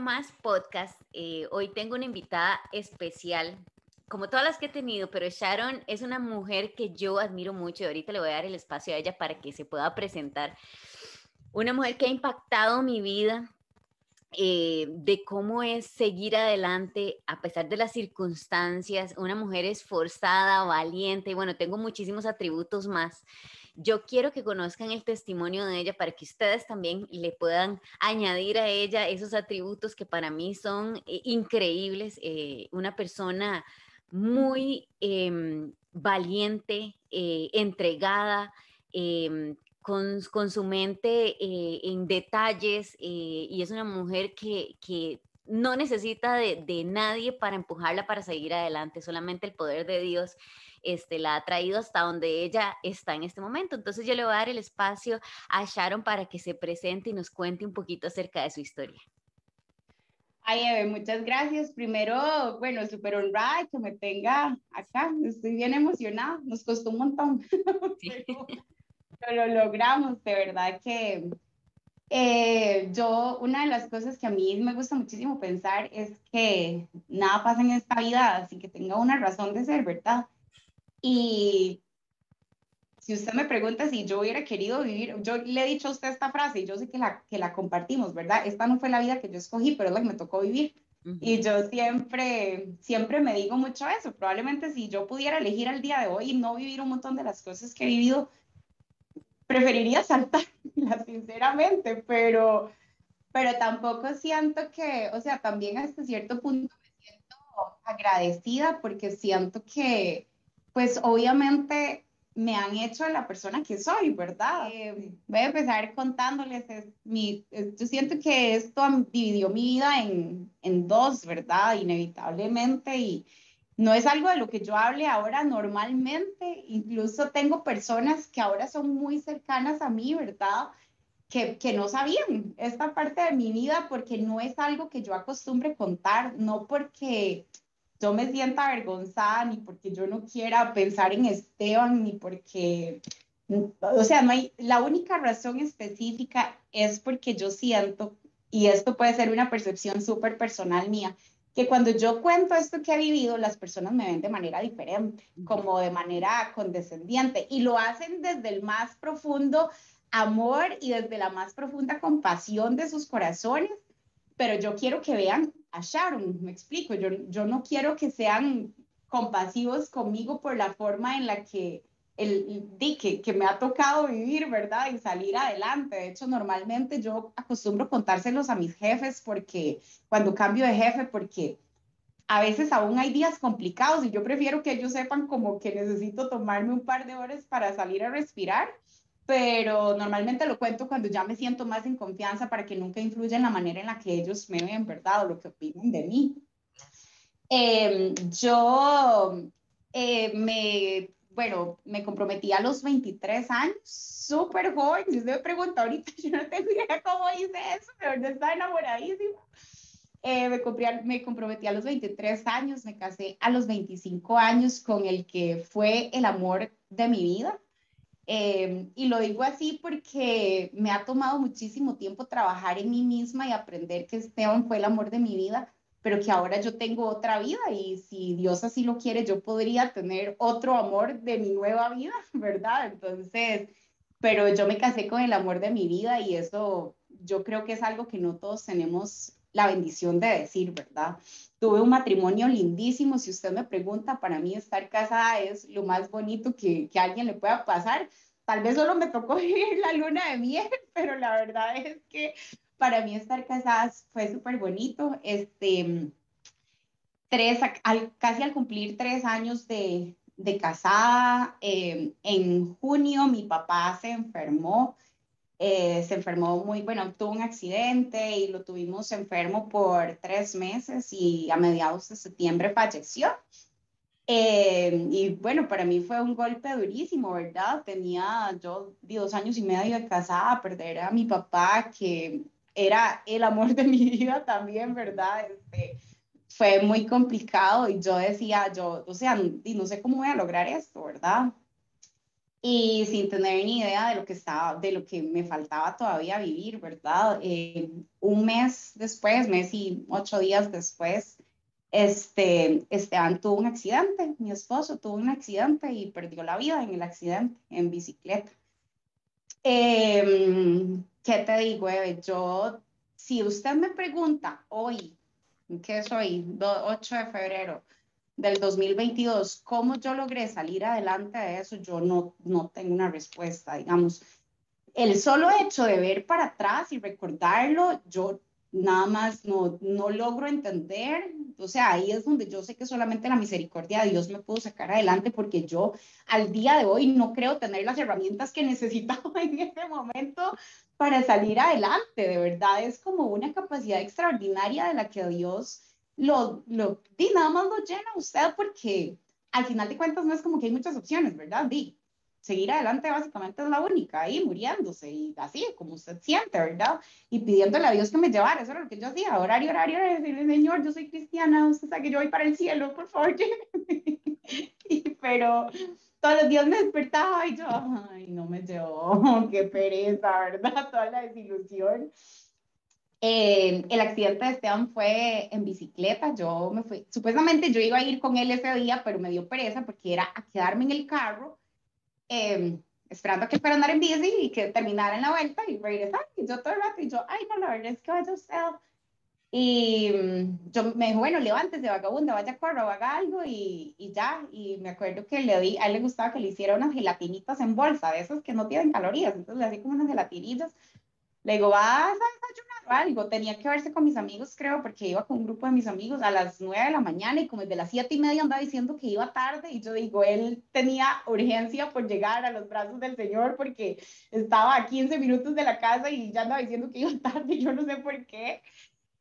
Más Podcast. Eh, hoy tengo una invitada especial, como todas las que he tenido, pero Sharon es una mujer que yo admiro mucho y ahorita le voy a dar el espacio a ella para que se pueda presentar. Una mujer que ha impactado mi vida, eh, de cómo es seguir adelante a pesar de las circunstancias, una mujer esforzada, valiente, y bueno, tengo muchísimos atributos más. Yo quiero que conozcan el testimonio de ella para que ustedes también le puedan añadir a ella esos atributos que para mí son eh, increíbles. Eh, una persona muy em, valiente, entregada, em, con, con su mente eh, en detalles eh, y es una mujer que, que no necesita de, de, nadie para empujarla para seguir adelante, solamente el poder de Dios este, la ha traído hasta donde ella está en este momento. Entonces yo le voy a dar el espacio a Sharon para que se presente y nos cuente un poquito acerca de su historia. Ay, Eve, muchas gracias. Primero, bueno, súper honrada que me tenga acá. Estoy bien emocionada. Nos costó un montón. Sí lo logramos, de verdad que eh, yo, una de las cosas que a mí me gusta muchísimo pensar es que nada pasa en esta vida así que tenga una razón de ser, ¿verdad? Y si usted me pregunta si yo hubiera querido vivir, yo le he dicho a usted esta frase y yo sé que la, que la compartimos, ¿verdad? Esta no fue la vida que yo escogí, pero es la que me tocó vivir. Y yo siempre, siempre me digo mucho eso. Probablemente si yo pudiera elegir al día de hoy y no vivir un montón de las cosas que he vivido, preferiría saltar, sinceramente, pero, pero tampoco siento que, o sea, también hasta cierto punto me siento agradecida porque siento que, pues obviamente me han hecho la persona que soy, ¿verdad? Eh, voy a empezar contándoles, mi, yo siento que esto dividió mi vida en, en dos, ¿verdad? Inevitablemente y no es algo de lo que yo hable ahora normalmente, incluso tengo personas que ahora son muy cercanas a mí, ¿verdad? Que, que, no sabían esta parte de mi vida porque no es algo que yo acostumbre contar, no porque yo me sienta avergonzada, ni porque yo no quiera pensar en Esteban, ni porque, o sea, la única razón específica es porque yo siento, y esto puede ser una percepción súper personal mía, que cuando yo cuento esto que he vivido, las personas me ven de manera diferente, como de manera condescendiente, y lo hacen desde el más profundo amor y desde la más profunda compasión de sus corazones, pero yo quiero que vean a Sharon, me explico, yo, yo no quiero que sean compasivos conmigo por la forma en la que el, dique que me ha tocado vivir, ¿verdad? Y salir adelante. De hecho, normalmente yo acostumbro contárselos a mis jefes porque cuando cambio de jefe, porque a veces aún hay días complicados y yo prefiero que ellos sepan como que necesito tomarme un par de horas para salir a respirar, pero normalmente lo cuento cuando ya me siento más en confianza para que nunca influya en la manera en la que ellos me ven, ¿verdad? O lo que opinan de mí. Em, yo eh, me bueno, me comprometí a los 23 años, súper joven. Si usted me pregunta ahorita, yo no tengo idea cómo hice eso, pero no estaba enamoradísima. Eh, me, me comprometí a los 23 años, me casé a los 25 años con el que fue el amor de mi vida. Eh, y lo digo así porque me ha tomado muchísimo tiempo trabajar en mí misma y aprender que Esteban fue el amor de mi vida pero que ahora yo tengo otra vida y si Dios así lo quiere, yo podría tener otro amor de mi nueva vida, ¿verdad? Entonces, pero yo me casé con el amor de mi vida y eso yo creo que es algo que no todos tenemos la bendición de decir, ¿verdad? Tuve un matrimonio lindísimo, si usted me pregunta, para mí estar casada es lo más bonito que, que a alguien le pueda pasar. Tal vez solo me tocó vivir la luna de miel, pero la verdad es que para mí estar casada fue súper bonito. Este, tres, casi al cumplir tres años de, de casada, em, en junio mi papá se enfermó. Eh, se enfermó muy, bueno, tuvo un accidente y lo tuvimos enfermo por tres meses y a mediados de septiembre falleció. Em, y bueno, para mí fue un golpe durísimo, ¿verdad? Tenía yo dos años y medio de casada, perder a mi papá, que era el amor de mi vida también, ¿verdad? Este, fue muy complicado y yo decía, yo, o sea, no sé cómo voy a lograr esto, ¿verdad? y sin tener ni idea de lo que estaba, de lo que me faltaba todavía vivir, ¿verdad? Eh, un mes después, mes y ocho días después, este, Esteban tuvo un accidente, mi esposo tuvo un accidente y perdió la vida en el accidente en bicicleta. Em, ¿Qué te digo, Eve? Yo, si usted me pregunta hoy, ¿qué soy? 8 de febrero del 2022, ¿cómo yo logré salir adelante de eso? Yo no, no tengo una respuesta, digamos. El solo hecho de ver para atrás y recordarlo, yo nada más no, no logro entender. O sea, ahí es donde yo sé que solamente la misericordia de Dios me pudo sacar adelante porque yo al día de hoy no creo tener las herramientas que necesitaba en ese momento para salir adelante. De verdad, es como una capacidad extraordinaria de la que Dios lo, lo, di, nada más lo llena usted porque al final de cuentas no es como que hay muchas opciones, ¿verdad? Di, seguir adelante básicamente es la única, ahí muriéndose y así, como usted siente, ¿verdad? Y pidiéndole a Dios que me llevara, eso era lo que yo hacía, horario, horario, decirle, Señor, yo soy cristiana, usted sabe que yo voy para el cielo, por favor, y, pero todos los días me despertaba y yo, ay, no me llevó, qué pereza, ¿verdad? Toda la desilusión. Eh, el accidente de Esteban fue en bicicleta, yo me fui, supuestamente yo iba a ir con él ese día, pero me dio pereza porque era a quedarme en el carro Em, esperando a que fuera andar en bici y que terminara en la vuelta y regresar. Y yo todo el rato, y yo, ay, no, la verdad es que vaya usted. Y mm, yo me dijo, bueno, levántese, vagabundo, vaya a correr o haga algo y, y, ya. Y me acuerdo que le di, a él le gustaba que le hiciera unas gelatinitas en bolsa, de esas que no tienen calorías. Entonces le hacía como unas gelatinillas. Le digo, vas a desayunar algo, tenía que verse con mis amigos, creo, porque iba con un grupo de mis amigos a las 9 de la mañana y como desde las 7 y media andaba diciendo que iba tarde y yo digo, él tenía urgencia por llegar a los brazos del Señor porque estaba a 15 minutos de la casa y ya andaba diciendo que iba tarde y yo no sé por qué.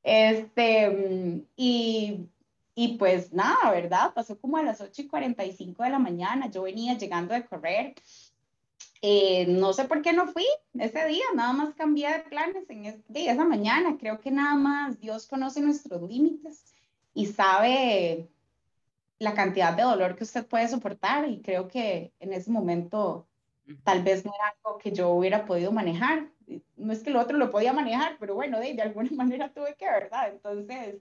Este, y, y pues nada, ¿verdad? Pasó como a las 8 y 45 de la mañana, yo venía llegando de correr eh, no sé por qué no fui ese día, nada más cambié de planes en día, esa mañana. Creo que nada más Dios conoce nuestros límites y sabe la cantidad de dolor que usted puede soportar y creo que en ese momento tal vez no era algo que yo hubiera podido manejar. No es que lo otro lo podía manejar, pero bueno, de, alguna manera tuve que, ¿verdad? Entonces,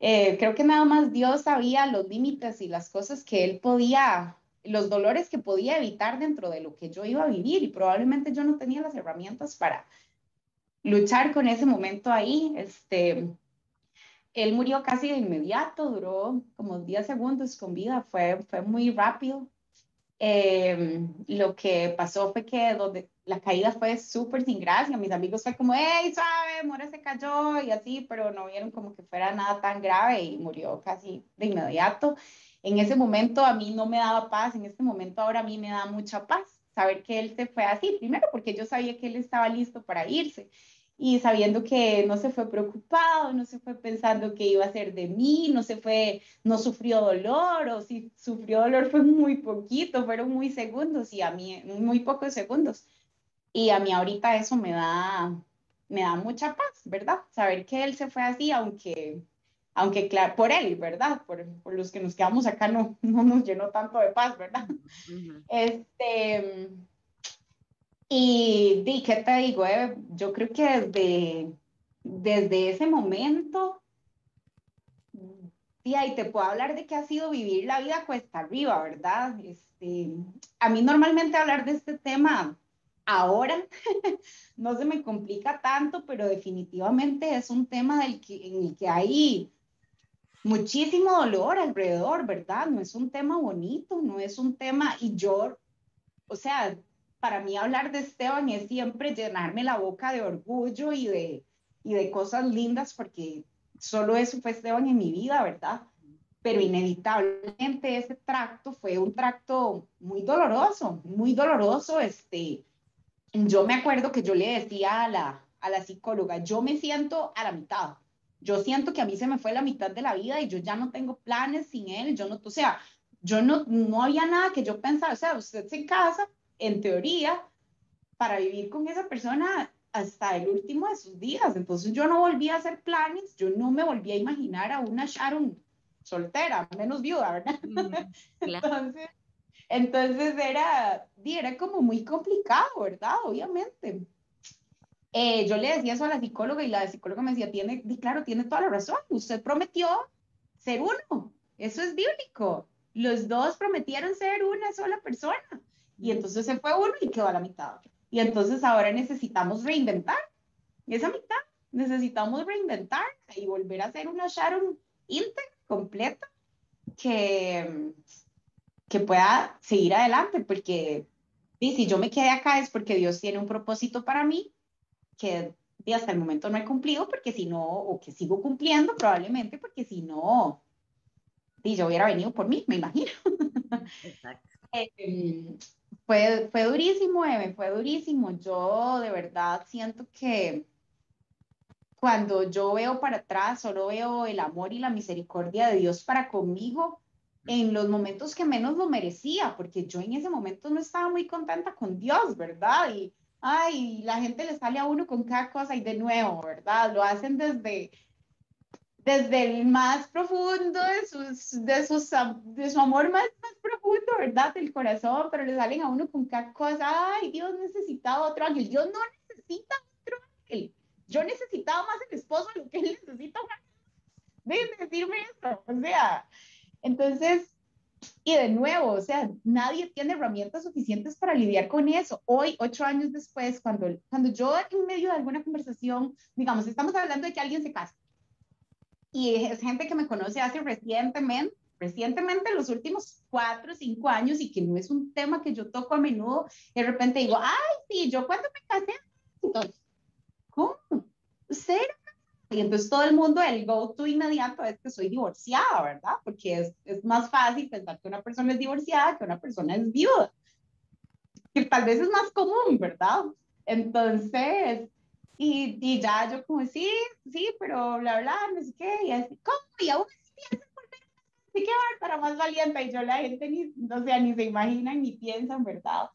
eh, creo que nada más Dios sabía los límites y las cosas que Él podía los dolores que podía evitar dentro de lo que yo iba a vivir y probablemente yo no tenía las herramientas para luchar con ese momento ahí. Este, él murió casi de inmediato, duró como 10 segundos con vida, fue, fue muy rápido. Em, lo que pasó fue que donde la caída fue súper sin gracia, mis amigos fue como, hey, suave, Mora se cayó y así, pero no vieron como que fuera nada tan grave y murió casi de inmediato en ese momento a mí no me daba paz, en este momento ahora a mí me da mucha paz saber que él se fue así, primero porque yo sabía que él estaba listo para irse y sabiendo que no se fue preocupado, no se fue pensando que iba a ser de mí, no se fue, no sufrió dolor o si sufrió dolor fue muy poquito, fueron muy segundos y a mí muy pocos segundos. Y a mí ahorita eso me da me da mucha paz, ¿verdad? Saber que él se fue así aunque aunque claro, por él, ¿verdad? Por, por, los que nos quedamos acá no, no nos llenó tanto de paz, ¿verdad? Este, y, y, ¿qué te digo? Eh? Yo creo que desde, desde ese momento, y ahí te puedo hablar de qué ha sido vivir la vida cuesta arriba, ¿verdad? Este, a mí normalmente hablar de este tema ahora no se me complica tanto, pero definitivamente es un tema del que, en el que hay muchísimo dolor alrededor, ¿verdad? No es un tema bonito, no es un tema, y yo, o sea, para mí hablar de Esteban es siempre llenarme la boca de orgullo y de, y de cosas lindas, porque solo eso fue Esteban en mi vida, ¿verdad? Pero inevitablemente ese tracto fue un tracto muy doloroso, muy doloroso. Este, yo me acuerdo que yo le decía a la, a la psicóloga, yo me siento a la mitad, yo siento que a mí se me fue la mitad de la vida y yo ya no tengo planes sin él, yo no, o sea, yo no, no había nada que yo pensara, o sea, usted se casa, en teoría, para vivir con esa persona hasta el último de sus días, entonces yo no volví a hacer planes, yo no me volví a imaginar a una Sharon soltera, menos viuda, ¿verdad? Mm, entonces, Entonces era, era como muy complicado, ¿verdad? Obviamente. Eh, yo le decía eso a la psicóloga y la psicóloga me decía, tiene, claro, tiene toda la razón, usted prometió ser uno, eso es bíblico. Los dos prometieron ser una sola persona y entonces se fue uno y quedó a la mitad. Y entonces ahora necesitamos reinventar esa mitad, necesitamos reinventar y volver a ser una Sharon íntegra, completa, que, que pueda seguir adelante, porque si yo me quedé acá es porque Dios tiene un propósito para mí que hasta el momento no he cumplido, porque si no, o que sigo cumpliendo probablemente, porque si no, y yo hubiera venido por mí, me imagino. Exacto. Em, fue, fue durísimo, Eve, fue durísimo. Yo de verdad siento que cuando yo veo para atrás, solo veo el amor y la misericordia de Dios para conmigo en los momentos que menos lo merecía, porque yo en ese momento no estaba muy contenta con Dios, ¿verdad? Y ay, la gente le sale a uno con cada cosa y de nuevo, ¿verdad? Lo hacen desde, desde el más profundo de, sus, de, sus, de su amor más, más profundo, ¿verdad? Del corazón, pero le salen a uno con cada cosa, ay, Dios necesitaba otro ángel, Dios no necesita otro ángel, yo necesitaba más el esposo de lo que él necesita un ángel. Decirme esto, o sea, entonces y de nuevo, o sea, nadie tiene herramientas suficientes para lidiar con eso. Hoy, ocho años después, cuando, cuando yo en medio de alguna conversación, digamos, estamos hablando de que alguien se casa y es gente que me conoce hace recientemente, recientemente, los últimos cuatro o cinco años y que no es un tema que yo toco a menudo, de repente digo, ay, sí, yo cuando me casé, entonces, ¿cómo? ¿Cero? Y entonces todo el mundo, el go-to inmediato es que soy divorciada, ¿verdad? Porque es, es, más fácil pensar que una persona es divorciada que una persona es viuda. Que tal vez es más común, ¿verdad? Entonces, y, y ya yo como, sí, sí, pero bla, bla, no sé qué, y así, ¿cómo? Y aún así así que para más valiente, y yo la gente ni, o sea, ni se imaginan ni piensan, ¿verdad?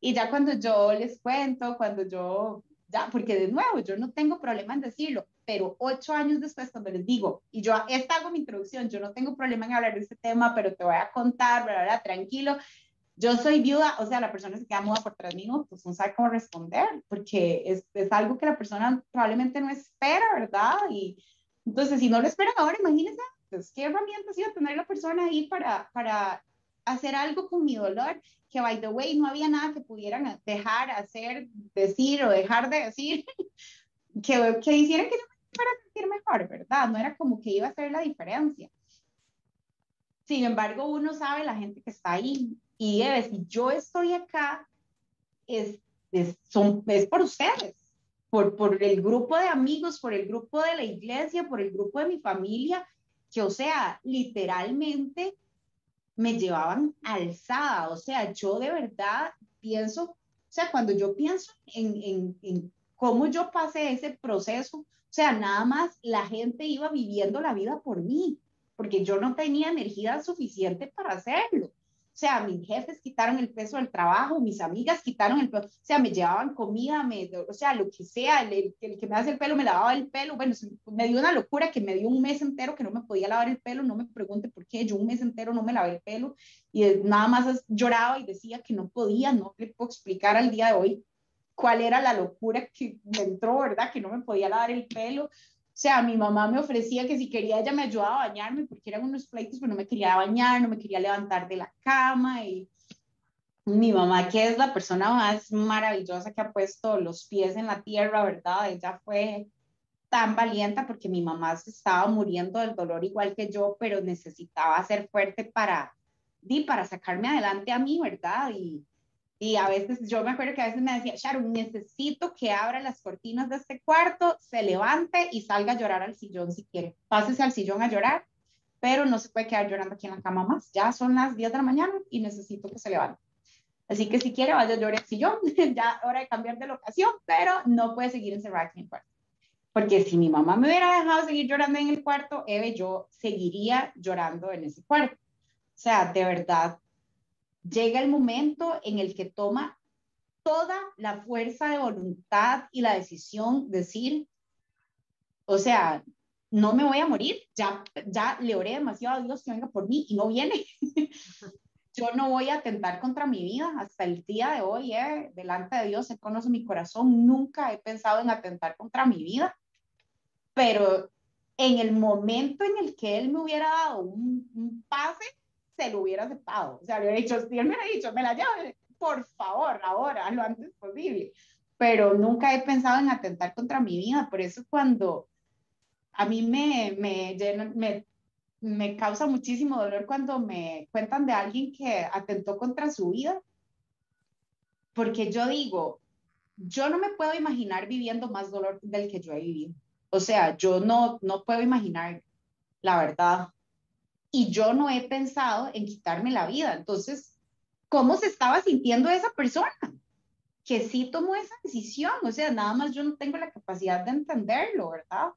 Y ya cuando yo les cuento, cuando yo, ya, porque de nuevo, yo no tengo problema en decirlo, pero ocho años después, cuando les digo, y yo, esta hago mi introducción, yo no tengo problema en hablar de este tema, pero te voy a contar, ¿verdad? Tranquilo. Yo soy viuda, o sea, la persona se queda muda por tres minutos, no sabe cómo responder, porque es, es algo que la persona probablemente no espera, ¿verdad? Y entonces, si no lo esperan ahora, imagínense, pues, ¿qué herramientas iba a tener la persona ahí para, para hacer algo con mi dolor? Que, by the way, no había nada que pudieran dejar, hacer, decir o dejar de decir que, que hicieran que yo para sentir mejor, ¿verdad? No era como que iba a hacer la diferencia. Sin embargo, uno sabe la gente que está ahí. Y si yo estoy acá, es, es, son, es por ustedes, por, por el grupo de amigos, por el grupo de la iglesia, por el grupo de mi familia, que, o sea, literalmente me llevaban alzada. O sea, yo de verdad pienso, o sea, cuando yo pienso en, en, en cómo yo pasé ese proceso, sea, nada más la gente iba viviendo la vida por mí, porque yo no tenía energía suficiente para hacerlo. O sea, mis jefes quitaron el peso del trabajo, mis amigas quitaron el peso, o sea, me llevaban comida, me, o sea, lo que sea, el, el, que me hace el pelo me lavaba el pelo, bueno, me dio una locura que me dio un mes entero que no me podía lavar el pelo, no me pregunte por qué, yo un mes entero no me lavé el pelo y nada más lloraba y decía que no podía, no le puedo explicar al día de hoy cuál era la locura que me entró, ¿verdad? Que no me podía lavar el pelo. O sea, mi mamá me ofrecía que si quería ella me ayudaba a bañarme porque eran unos pleitos, pero no me quería bañar, no me quería levantar de la cama y mi mamá, que es la persona más maravillosa que ha puesto los pies en la tierra, ¿verdad? Ella fue tan valiente porque mi mamá se estaba muriendo del dolor igual que yo, pero necesitaba ser fuerte para, para sacarme adelante a mí, ¿verdad? Y, y a veces, yo me acuerdo que a veces me decía, Sharon, necesito que abra las cortinas de este cuarto, se levante y salga a llorar al sillón si quiere. Pásese al sillón a llorar, pero no se puede quedar llorando aquí en la cama más. Ya son las 10 de la mañana y necesito que se levante. Así que si quiere, vaya a llorar al sillón. ya hora de cambiar de locación, pero no puede seguir encerrada aquí en el cuarto. Porque si mi mamá me hubiera dejado seguir llorando en el cuarto, Eve, yo seguiría llorando en ese cuarto. O sea, de verdad, llega el momento en el que toma toda la fuerza de voluntad y la decisión de decir, o sea, no me voy a morir, ya, ya le oré demasiado a Dios que venga por mí y no viene. yo no voy a atentar contra mi vida hasta el día de hoy, eh, delante de Dios, Él conoce mi corazón, nunca he pensado en atentar contra mi vida, pero en el momento en el que Él me hubiera dado un, pase, se lo hubiera aceptado. O sea, le hubiera dicho, si Él me hubiera dicho, me la llave, por favor, ahora, lo antes posible. Pero nunca he pensado en atentar contra mi vida, por eso cuando a mí me, me, me me causa muchísimo dolor cuando me cuentan de alguien que atentó contra su vida, porque yo digo, yo no me puedo imaginar viviendo más dolor del que yo he vivido. O sea, yo no, no puedo imaginar la verdad. Y yo no he pensado en quitarme la vida. Entonces, ¿cómo se estaba sintiendo esa persona? Que sí tomó esa decisión. O sea, nada más yo no tengo la capacidad de entenderlo, ¿verdad?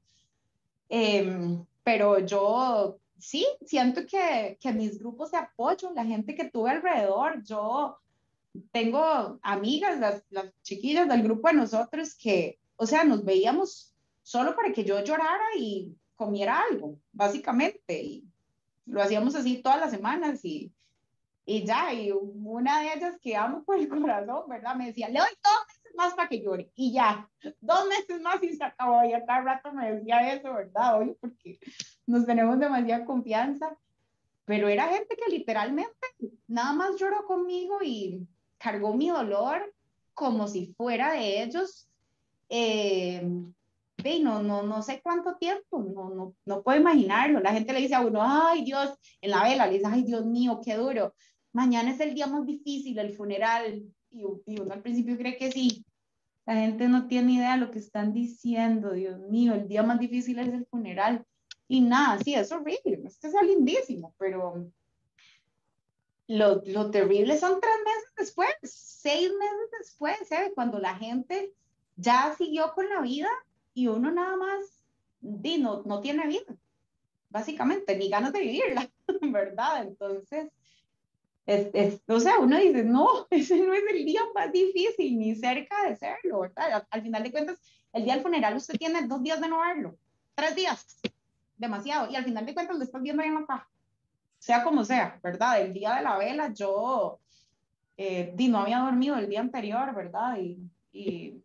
Em, pero yo sí, siento que, que mis grupos de apoyo, la gente que tuve alrededor, yo tengo amigas, las, las chiquillas del grupo de nosotros que, o sea, nos veíamos solo para que yo llorara y comiera algo, básicamente, y lo hacíamos así todas las semanas y, y ya, y una de ellas que amo por el corazón, ¿verdad? Me decía, le doy dos meses más para que llore, y ya, dos meses más y se acabó, y a cada rato me decía eso, ¿verdad? Hoy, porque nos tenemos demasiada confianza, pero era gente que literalmente nada más lloró conmigo y cargó mi dolor como si fuera de ellos. Eh, no, no, no sé cuánto tiempo, no, no, no puedo imaginarlo. La gente le dice a uno, ay Dios, en la vela, le dice, ay Dios mío, qué duro. Mañana es el día más difícil, el funeral. Y, y uno al principio cree que sí. La gente no tiene idea de lo que están diciendo, Dios mío, el día más difícil es el funeral. Y nada, sí, es horrible, es lindísimo, pero lo, lo, terrible son tres meses después, seis meses después, cuando la gente ya siguió con la vida y uno nada más di, no, no tiene vida, básicamente, ni ganas de vivirla, ¿verdad? Entonces, es, es, o sea, uno dice, no, ese no es el día más difícil, ni cerca de serlo, ¿verdad? Al, final de cuentas, el día del funeral usted tiene dos días de no verlo, tres días, demasiado. Y al final de cuentas lo estás viendo ahí en la caja. Sea como sea, ¿verdad? El día de la vela yo eh, no había dormido el día anterior, ¿verdad? Y, y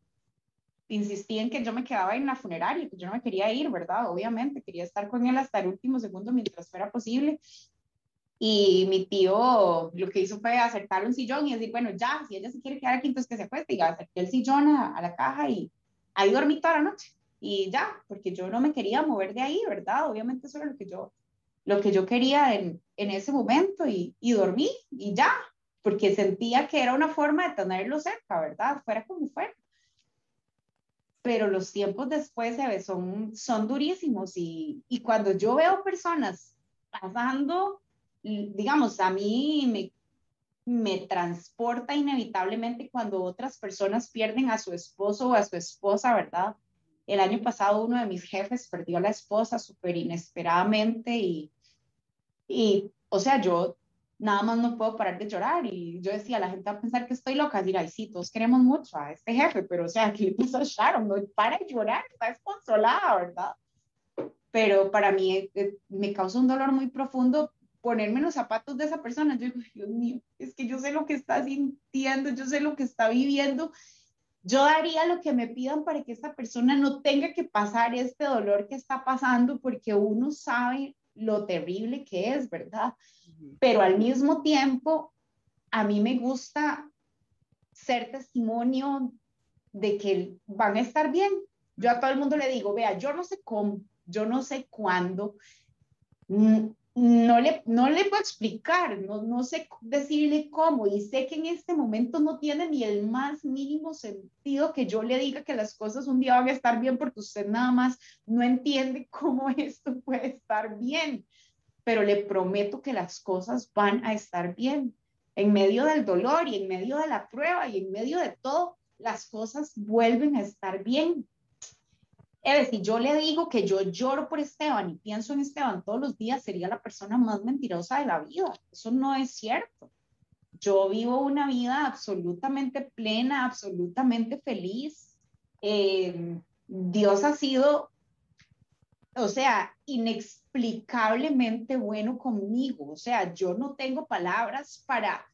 insistí en que yo me quedaba en la funeraria, que yo no me quería ir, ¿verdad? Obviamente, quería estar con él hasta el último segundo mientras fuera posible. Y mi tío lo que hizo fue acercar un sillón y decir, bueno, ya, si ella se quiere quedar aquí, entonces que se acueste. Y acerqué el sillón a, a la caja y ahí dormí toda la noche y ya, porque yo no me quería mover de ahí, ¿verdad? Obviamente eso era lo que yo, lo que yo quería en, en ese momento y, y dormí y ya, porque sentía que era una forma de tenerlo cerca, ¿verdad? Fuera como fuera. Pero los tiempos después se son, son durísimos y, y cuando yo veo personas pasando, digamos, a mí me, me transporta inevitablemente cuando otras personas pierden a su esposo o a su esposa, ¿verdad? El año pasado uno de mis jefes perdió a la esposa súper inesperadamente y, y, o sea, yo nada más no puedo parar de llorar y yo decía, la gente va a pensar que estoy loca, dirá, sí, todos queremos mucho a este jefe, pero o sea, ¿qué le pasó a Sharon? No para de llorar, está desconsolada, ¿verdad? Pero para mí eh, eh, me causa un dolor muy profundo ponerme en los zapatos de esa persona. Yo digo, Dios mío, es que yo sé lo que está sintiendo, yo sé lo que está viviendo yo daría lo que me pidan para que esta persona no tenga que pasar este dolor que está pasando porque uno sabe lo terrible que es, ¿verdad? Pero al mismo tiempo, a mí me gusta ser testimonio de que van a estar bien. Yo a todo el mundo le digo, vea, yo no sé cómo, yo no sé cuándo, no le, no le puedo explicar, no, no sé decirle cómo y sé que en este momento no tiene ni el más mínimo sentido que yo le diga que las cosas un día van a estar bien porque usted nada más no entiende cómo esto puede estar bien, pero le prometo que las cosas van a estar bien. En medio del dolor y en medio de la prueba y en medio de todo, las cosas vuelven a estar bien es si yo le digo que yo lloro por Esteban y pienso en Esteban todos los días, sería la persona más mentirosa de la vida. Eso no es cierto. Yo vivo una vida absolutamente plena, absolutamente feliz. Eh, Dios ha sido, o sea, inexplicablemente bueno conmigo. O sea, yo no tengo palabras para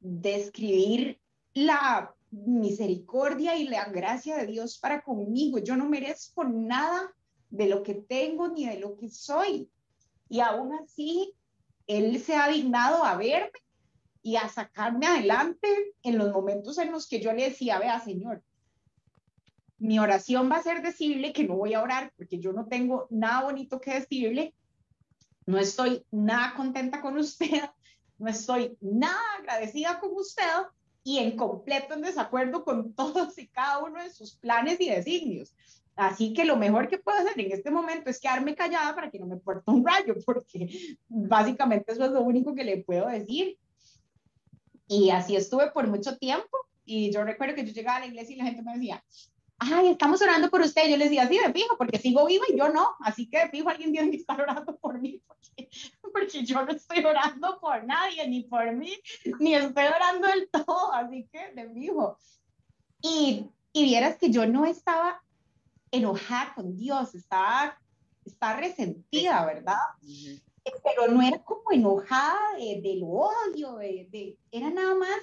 describir la misericordia y la gracia de Dios para conmigo. Yo no merezco nada de lo que tengo ni de lo que soy. Y aún así, Él se ha dignado a verme y a sacarme adelante en los momentos en los que yo le decía, vea, Señor, mi oración va a ser decirle que no voy a orar porque yo no tengo nada bonito que decirle, no estoy nada contenta con usted, no estoy nada agradecida con usted y en completo en desacuerdo con todos y cada uno de sus planes y designios. Así que lo mejor que puedo hacer en este momento es quedarme callada para que no me porte un rayo, porque básicamente eso es lo único que le puedo decir. Y así estuve por mucho tiempo. Y yo recuerdo que yo llegaba a la iglesia y la gente me decía, ay, estamos orando por usted. Yo les decía, sí, de fijo, porque sigo viva y yo no. Así que de fijo alguien tiene que estar orando por mí, porque, porque yo no estoy orando por nadie, ni por mí, ni estoy orando del todo. Así que de fijo. Y, y vieras que yo no estaba enojada con Dios, estaba, estaba resentida, ¿verdad? Pero no era como enojada de, del odio, de, de, era nada más,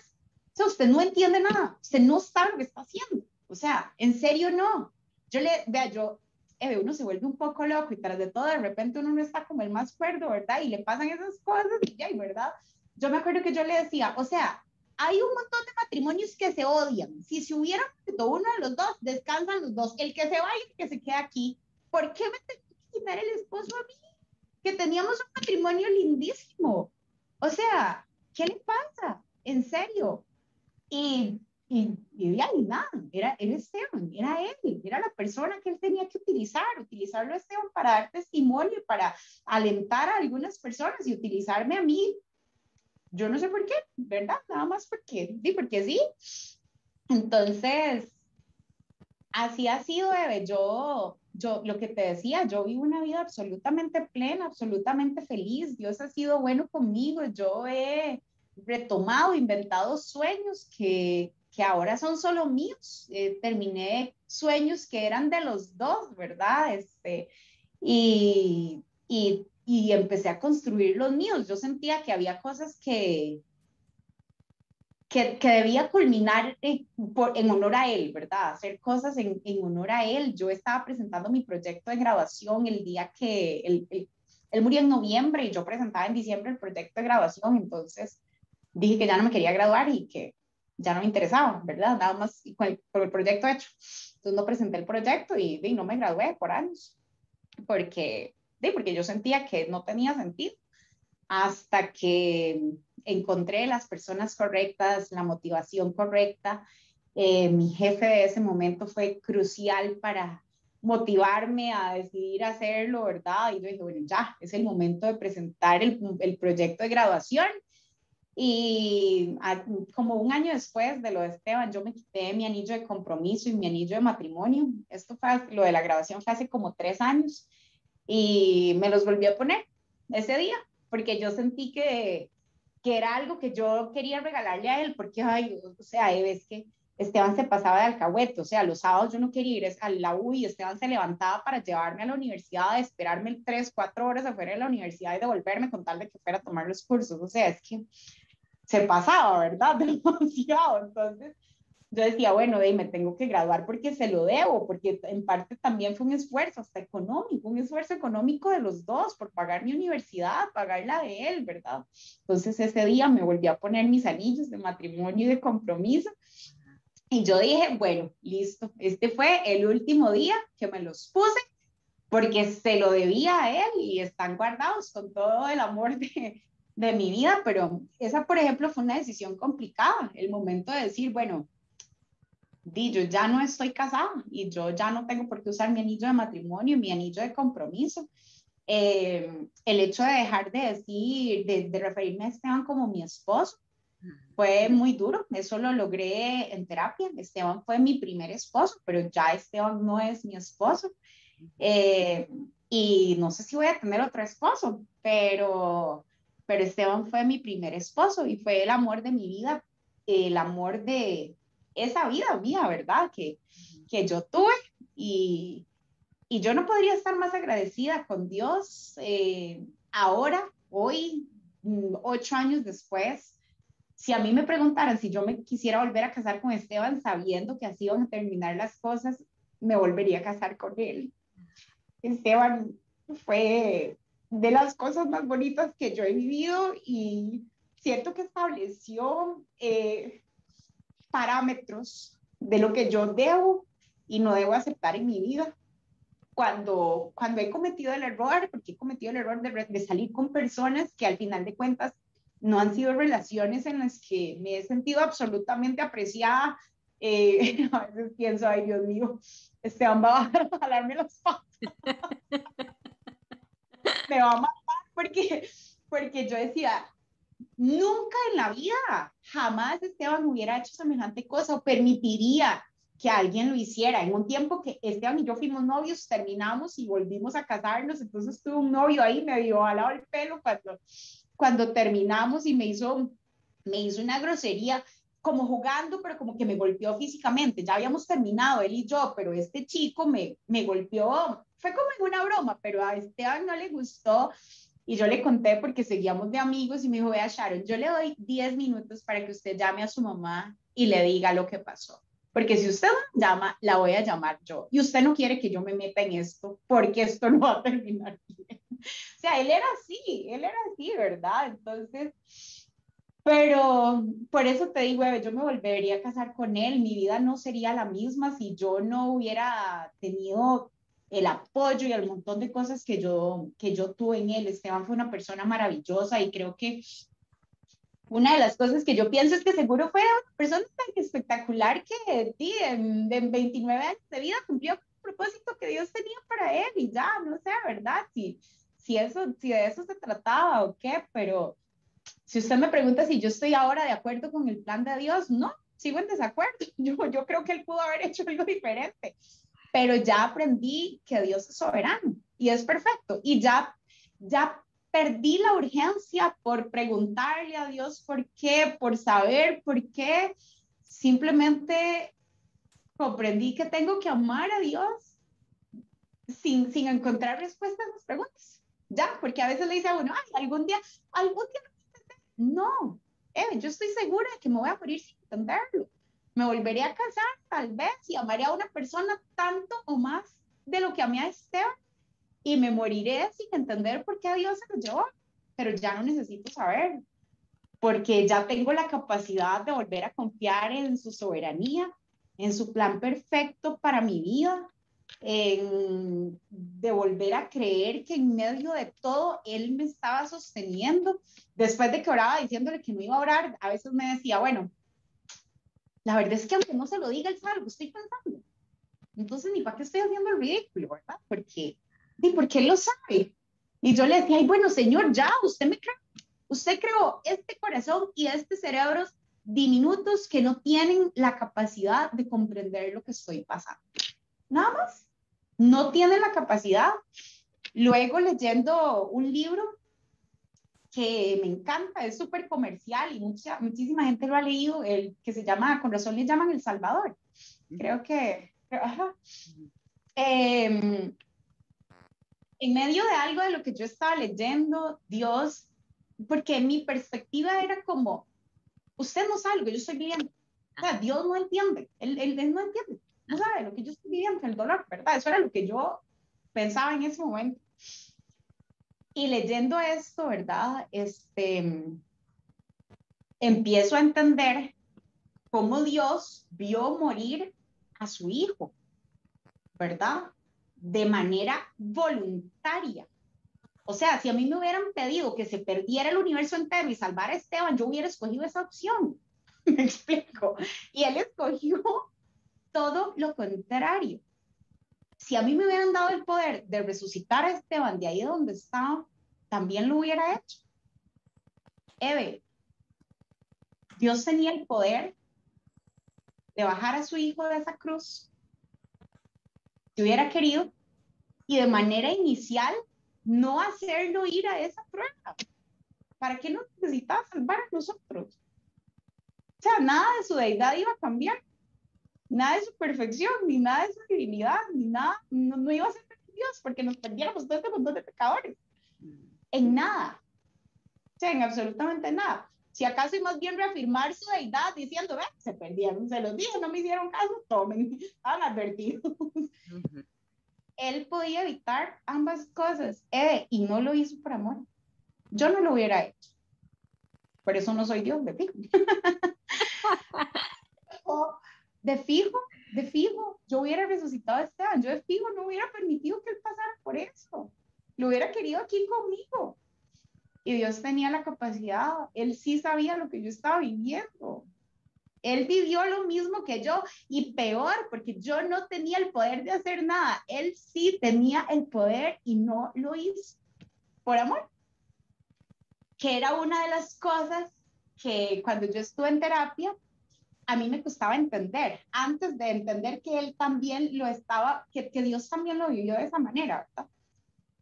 o sea, usted no entiende nada, usted no sabe lo que está haciendo. O sea, en serio no. Yo le, vea, yo, eh, uno se vuelve un poco loco y tras de todo, de repente uno no está como el más cuerdo, ¿verdad? Y le pasan esas cosas y ya, ¿verdad? Yo me acuerdo que yo le decía, o sea, hay un montón de matrimonios que se odian. Si se hubiera uno de los dos, descansan los dos. El que se va y el que se queda aquí. ¿Por qué me tengo que quitar el esposo a mí? Que teníamos un matrimonio lindísimo. O sea, ¿qué le pasa? En serio. Y y, y, y nada, era, era Esteban, era él, era la persona que él tenía que utilizar, utilizarlo a Esteban para dar testimonio, para alentar a algunas personas y utilizarme a mí. Yo no sé por qué, ¿verdad? Nada más porque, sí, porque sí. Entonces, así ha sido, Eve. Yo, yo, lo que te decía, yo vivo una vida absolutamente plena, absolutamente feliz. Dios ha sido bueno conmigo. Yo he retomado, inventado sueños que, que ahora son solo míos. Eh, terminé sueños que eran de los dos, ¿verdad? Este, y, y, y, empecé a construir los míos. Yo sentía que había cosas que, que, que debía culminar en, por, en, honor a él, ¿verdad? Hacer cosas en, en, honor a él. Yo estaba presentando mi proyecto de grabación el día que él, él, él murió en noviembre y yo presentaba en diciembre el proyecto de grabación, entonces dije que ya no me quería graduar y que ya no me interesaba, ¿verdad? Nada más con el, proyecto hecho. Entonces no presenté el proyecto y, y no me gradué por años, porque, porque yo sentía que no tenía sentido hasta que encontré las personas correctas, la motivación correcta. Eh, mi jefe de ese momento fue crucial para motivarme a decidir hacerlo, ¿verdad? Y yo dije, bueno, ya, es el momento de presentar el, el proyecto de graduación y como un año después de lo de Esteban, yo me quité mi anillo de compromiso y mi anillo de matrimonio. Esto fue, lo de la grabación fue hace como tres años. Y me los volví a poner ese día, porque yo sentí que, que era algo que yo quería regalarle a él, porque, ay, o sea, es que Esteban se pasaba de alcahuete, o sea, los sábados yo no quería ir a la U y Esteban se levantaba para llevarme a la universidad, esperarme tres, cuatro horas afuera de la universidad y devolverme con tal de que fuera a tomar los cursos, o sea, es que se pasaba, ¿verdad? Demasiado. Entonces, yo decía, bueno, de me tengo que graduar porque se lo debo, porque en parte también fue un esfuerzo hasta económico, un esfuerzo económico de los dos por pagar mi universidad, pagar la de él, ¿verdad? Entonces ese día me volví a poner mis anillos de matrimonio y de compromiso y yo dije, bueno, listo, este fue el último día que me los puse porque se lo debía a él y están guardados con todo el amor de, de mi vida, pero esa, por ejemplo, fue una decisión complicada, el momento de decir, bueno, di, yo ya no estoy casada y yo ya no tengo por qué usar mi anillo de matrimonio, mi anillo de compromiso. Eh, el hecho de dejar de decir, de, de, referirme a Esteban como mi esposo, fue muy duro. Eso lo logré en terapia. Esteban fue mi primer esposo, pero ya Esteban no es mi esposo. Eh, y no sé si voy a tener otro esposo, pero pero Esteban fue mi primer esposo y fue el amor de mi vida, el amor de esa vida mía, ¿verdad? Que, que yo tuve y, y yo no podría estar más agradecida con Dios eh, ahora, hoy, mm, ocho años después. Si a mí me preguntaran si yo me quisiera volver a casar con Esteban sabiendo que así van a terminar las cosas, me volvería a casar con él. Esteban fue de las cosas más bonitas que yo he vivido y siento que estableció eh, parámetros de lo que yo debo y no debo aceptar en mi vida cuando, cuando he cometido el error, porque he cometido el error de, salir con personas que al final de cuentas no han sido relaciones en las que me he sentido absolutamente apreciada. Eh, a veces pienso, ay Dios mío, Esteban va a jalarme los patos. me va a matar porque, porque yo decía, nunca en la vida, jamás Esteban hubiera hecho semejante cosa o permitiría que alguien lo hiciera. En un tiempo que Esteban y yo fuimos novios, terminamos y volvimos a casarnos, entonces tuve un novio ahí medio lado el pelo cuando, cuando terminamos y me hizo, me hizo una grosería como jugando, pero como que me golpeó físicamente. Ya habíamos terminado él y yo, pero este chico me, me golpeó, fue como en una broma, pero a Esteban no le gustó. Y yo le conté porque seguíamos de amigos y me dijo, vea Sharon, yo le doy 10 minutos para que usted llame a su mamá y le diga lo que pasó. Porque si usted llama, la voy a llamar yo. Y usted no quiere que yo me meta en esto, porque esto no va a terminar bien. O sea, él era así, él era así, ¿verdad? Entonces, pero por eso te digo, yo me volvería a casar con él. Mi vida no sería la misma si yo no hubiera tenido el apoyo y el montón de cosas que yo, que yo tuve en él. Esteban fue una persona maravillosa y creo que una de las cosas que yo pienso es que seguro fue una persona tan espectacular que sí, en, 29 años de vida cumplió el propósito que Dios tenía para él y ya, no sé, ¿verdad? Si, si, eso, si de eso se trataba o qué, pero si usted me pregunta si yo estoy ahora de acuerdo con el plan de Dios, no, sigo en desacuerdo. Yo, yo creo que él pudo haber hecho algo diferente, pero ya aprendí que Dios es soberano y es perfecto y ya, ya perdí la urgencia por preguntarle a Dios por qué, por saber por qué. Simplemente comprendí que tengo que amar a Dios sin, sin encontrar respuestas a las preguntas. Ya, porque a veces le dice a uno, ay, algún día, algún día. No, eh, yo estoy segura que me voy a morir sin entenderlo. Me volveré a casar, tal vez, y amaré a una persona tanto o más de lo que amé a Esteban y me moriré sin entender por qué Dios se lo llevó, pero ya no necesito saber, porque ya tengo la capacidad de volver a confiar en su soberanía, en su plan perfecto para mi vida, en, de volver a creer que en medio de todo Él me estaba sosteniendo. Después de que oraba diciéndole que no iba a orar, a veces me decía, bueno, la verdad es que aunque no se lo diga, Él sabe lo que estoy pensando. Entonces, ni para qué estoy haciendo el ridículo, ¿verdad? Porque ¿Y por qué lo sabe? Y yo le decía, ay, bueno, señor, ya, usted me creó, usted creó este corazón y este cerebro diminutos que no tienen la capacidad de comprender lo que estoy pasando. Nada más, no tienen la capacidad. Luego leyendo un libro que me encanta, es súper comercial y mucha, muchísima gente lo ha leído, el que se llama, con razón le llaman El Salvador. Creo que, ajá. Eh, en medio de algo de lo que yo estaba leyendo, Dios, porque mi perspectiva era como, usted no sabe lo que yo estoy viviendo. O sea, Dios no entiende, él, él, no entiende, no sabe lo que yo estoy viviendo, el dolor, ¿verdad? Eso era lo que yo pensaba en ese momento. Y leyendo esto, ¿verdad? Este, empiezo a entender cómo Dios vio morir a su hijo, ¿verdad? de manera voluntaria. O sea, si a mí me hubieran pedido que se perdiera el universo entero y salvar a Esteban, yo hubiera escogido esa opción. me explico. Y él escogió todo lo contrario. Si a mí me hubieran dado el poder de resucitar a Esteban de ahí donde estaba, también lo hubiera hecho. Eve, Dios tenía el poder de bajar a su hijo de esa cruz si hubiera querido, y de manera inicial no hacerlo ir a esa prueba. ¿Para qué no necesitaba salvar a nosotros? O sea, nada de su deidad iba a cambiar, nada de su perfección, ni nada de su divinidad, ni nada, no, iba a ser Dios porque nos perdiéramos todo este montón de pecadores. En nada. O sea, en absolutamente nada. Si acaso y más bien reafirmar su deidad diciendo, ve, se perdieron, se los dije, no me hicieron caso, tomen, estaban advertidos. Él podía evitar ambas cosas eh, y no lo hizo por amor. Yo no lo hubiera hecho. Por eso no soy Dios, de fijo. de fijo, de fijo, yo hubiera resucitado a Esteban, yo de fijo no hubiera permitido que él pasara por eso. Lo hubiera querido aquí conmigo. Y Dios tenía la capacidad, Él sí sabía lo que yo estaba viviendo. Él vivió lo mismo que yo y peor, porque yo no tenía el poder de hacer nada. Él sí tenía el poder y no lo hizo por amor. Que era una de las cosas que cuando yo estuve en terapia, a mí me costaba entender, antes de entender que él también lo estaba, que, Dios también lo vivió de esa manera, ¿verdad?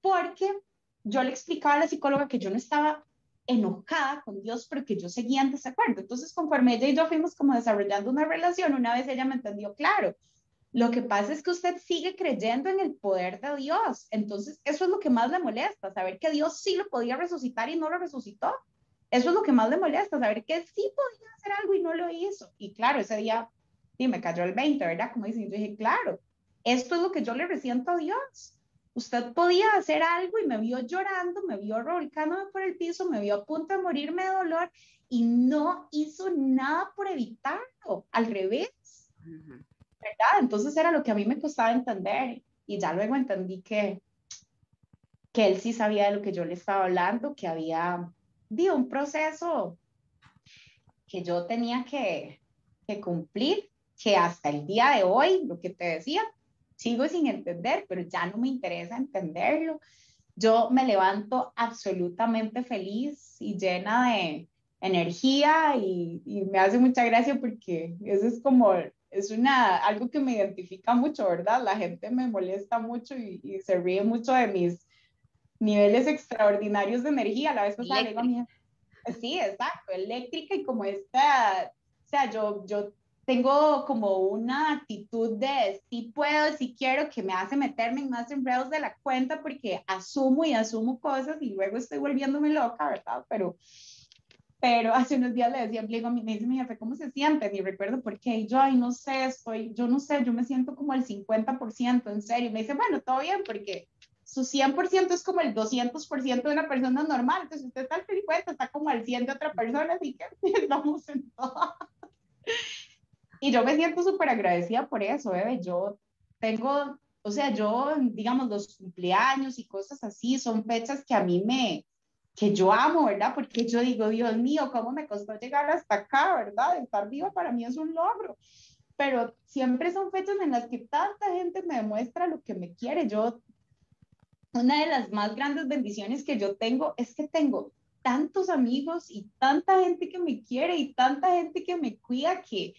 Porque yo le explicaba a la psicóloga que yo no estaba enojada con Dios, pero que yo seguía en desacuerdo. Entonces, conforme ella y yo fuimos como desarrollando una relación, una vez ella me entendió, claro, lo que pasa es que usted sigue creyendo en el poder de Dios. Entonces, eso es lo que más le molesta, saber que Dios sí lo podía resucitar y no lo resucitó. Eso es lo que más le molesta, saber que sí podía hacer algo y no lo hizo. Y claro, ese día sí me cayó el 20, ¿verdad? Como dicen, yo dije, claro, esto es lo que yo le resiento a Dios. Usted podía hacer algo y me vio llorando, me vio revolcándome por el piso, me vio a punto de morirme de dolor y no hizo nada por evitarlo, al revés. ¿Verdad? Entonces era lo que a mí me costaba entender y ya luego entendí que, que él sí sabía de lo que yo le estaba hablando, que había di, un proceso que yo tenía que, que cumplir, que hasta el día de hoy, lo que te decía, sigo sin entender, pero ya no me interesa entenderlo. Yo me levanto absolutamente feliz y llena de energía y, y me hace mucha gracia porque eso es como, es una, algo que me identifica mucho, ¿verdad? La gente me molesta mucho y, y se ríe mucho de mis niveles extraordinarios de energía. la vez pasada le digo a sí, exacto, eléctrica y como esta, o sea, yo, yo tengo como una actitud de sí puedo, sí quiero, que me hace meterme en más enredos de la cuenta porque asumo y asumo cosas y luego estoy volviéndome loca, ¿verdad? Pero, pero hace unos días le decía, le me dice mi jefe, ¿cómo se siente? Y recuerdo por qué, y yo, ay, no sé, estoy, yo no sé, yo me siento como el 50%, en serio. Y me dice, bueno, todo bien, porque su 100% es como el 200% de una persona normal. Entonces, usted está al 50, está como al 100 de otra persona, así que estamos en todo. Y yo me siento súper agradecida por eso, bebé. Yo tengo, o sea, yo, digamos, los cumpleaños y cosas así son fechas que a mí me, que yo amo, ¿verdad? Porque yo digo, Dios mío, ¿cómo me costó llegar hasta acá, ¿verdad? Estar viva para mí es un logro. Pero siempre son fechas en las que tanta gente me demuestra lo que me quiere. Yo una de las más grandes bendiciones que yo tengo es que tengo tantos amigos y tanta gente que me quiere y tanta gente que me cuida que,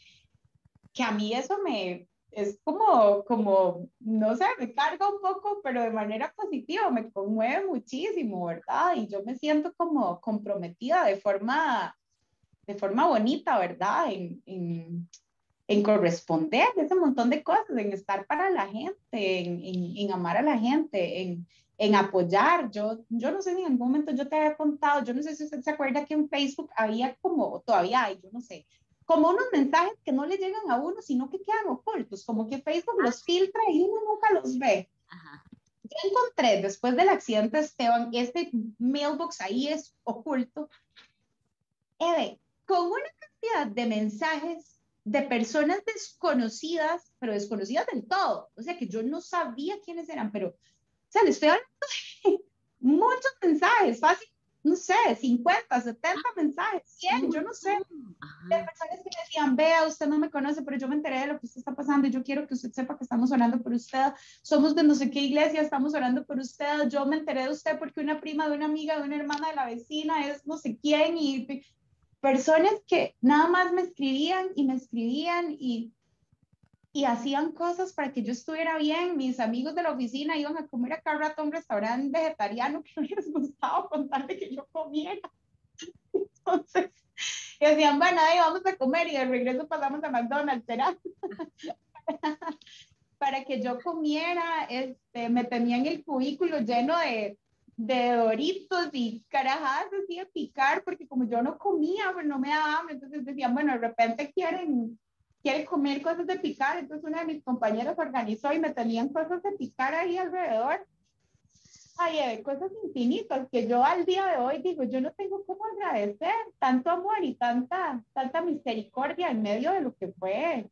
que a mí eso me es como, como, no sé, me carga un poco, pero de manera positiva, me conmueve muchísimo, ¿verdad? Y yo me siento como comprometida de forma, de forma bonita, ¿verdad? En corresponder ese montón de cosas, en estar para la gente, en, en, amar a la gente, en, en apoyar. Yo, yo no sé si en algún momento yo te había contado, yo no sé si usted se acuerda que en Facebook había como, todavía hay, yo no sé, como unos mensajes que no le llegan a uno, sino que quedan ocultos, como que Facebook los filtra y uno nunca los ve. Yo encontré después del accidente Esteban, este mailbox ahí es oculto. Eve, con una cantidad de mensajes de personas desconocidas, pero desconocidas del todo. O sea, que yo no sabía quiénes eran, pero, o sea, le estoy hablando de muchos mensajes, fácil, no sé, 50, 70 mensajes, 100, yo no sé, de personas que me decían, vea, usted no me conoce, pero yo me enteré de lo que usted está pasando y yo quiero que usted sepa que estamos orando por usted, somos de no sé qué iglesia, estamos orando por usted, yo me enteré de usted porque una prima de una amiga, de una hermana de la vecina es no sé quién y personas que nada más me escribían y me escribían y, y hacían cosas para que yo estuviera bien. Mis amigos de la oficina iban a comer a cada rato a un restaurante vegetariano que no les gustaba contarle que yo comiera. Entonces, decían, bueno, ahí vamos a comer y de regreso pasamos a McDonald's, ¿será? para que yo comiera, este, me tenían el cubículo lleno de, de doritos y carajadas así de picar, porque como yo no comía, pues no me daba hambre, entonces decían, bueno, de repente quieren, quieren comer cosas de picar, entonces una de mis compañeras organizó y me tenían cosas de picar ahí alrededor. Ay, cosas infinitas que yo al día de hoy digo, yo no tengo cómo agradecer tanto amor y tanta, tanta misericordia en medio de lo que fue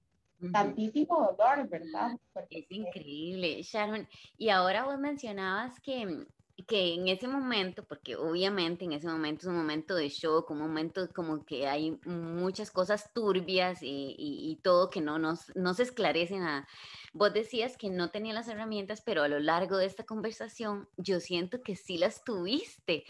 tantísimo dolor, ¿verdad? es increíble, Sharon. Y ahora vos mencionabas que, que en ese momento, porque obviamente en ese momento es un momento de shock, un momento como que hay muchas cosas turbias y, y, todo que no, nos, no se esclarecen. A, vos decías que no tenía las herramientas, pero a lo largo de esta conversación yo siento que sí las tuviste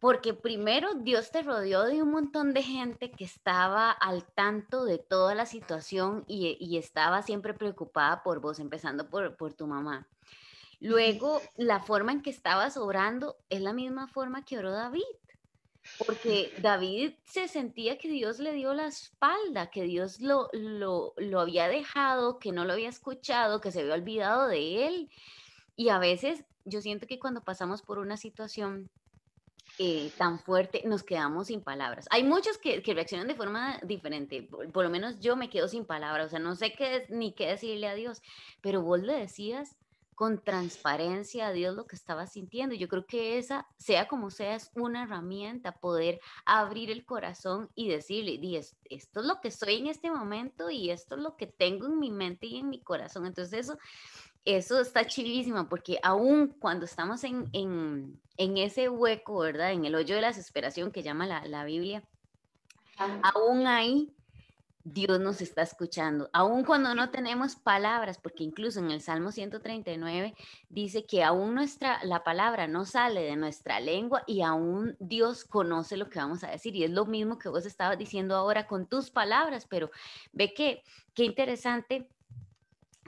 porque primero Dios te rodeó de un montón de gente que estaba al tanto de toda la situación y, estaba siempre preocupada por vos, empezando por, por tu mamá. Luego, la forma en que estabas orando es la misma forma que oró David, porque David se sentía que Dios le dio la espalda, que Dios lo, lo, lo había dejado, que no lo había escuchado, que se había olvidado de él. Y a veces yo siento que cuando pasamos por una situación eh, tan fuerte, nos quedamos sin palabras. Hay muchos que, que reaccionan de forma diferente, por, lo menos yo me quedo sin palabras, o sea, no sé qué ni qué decirle a Dios, pero vos le decías con transparencia a Dios lo que estaba sintiendo. Yo creo que esa, sea como sea, es una herramienta, poder abrir el corazón y decirle, esto es lo que soy en este momento y esto es lo que tengo en mi mente y en mi corazón. Entonces eso eso está chilísimo porque aún cuando estamos en, en, en, ese hueco, ¿verdad? En el hoyo de la desesperación que llama la, la Biblia, aún ahí Dios nos está escuchando, aún cuando no tenemos palabras, porque incluso en el Salmo 139 dice que aún nuestra, la palabra no sale de nuestra lengua y aún Dios conoce lo que vamos a decir. Y es lo mismo que vos estabas diciendo ahora con tus palabras, pero ve que, qué interesante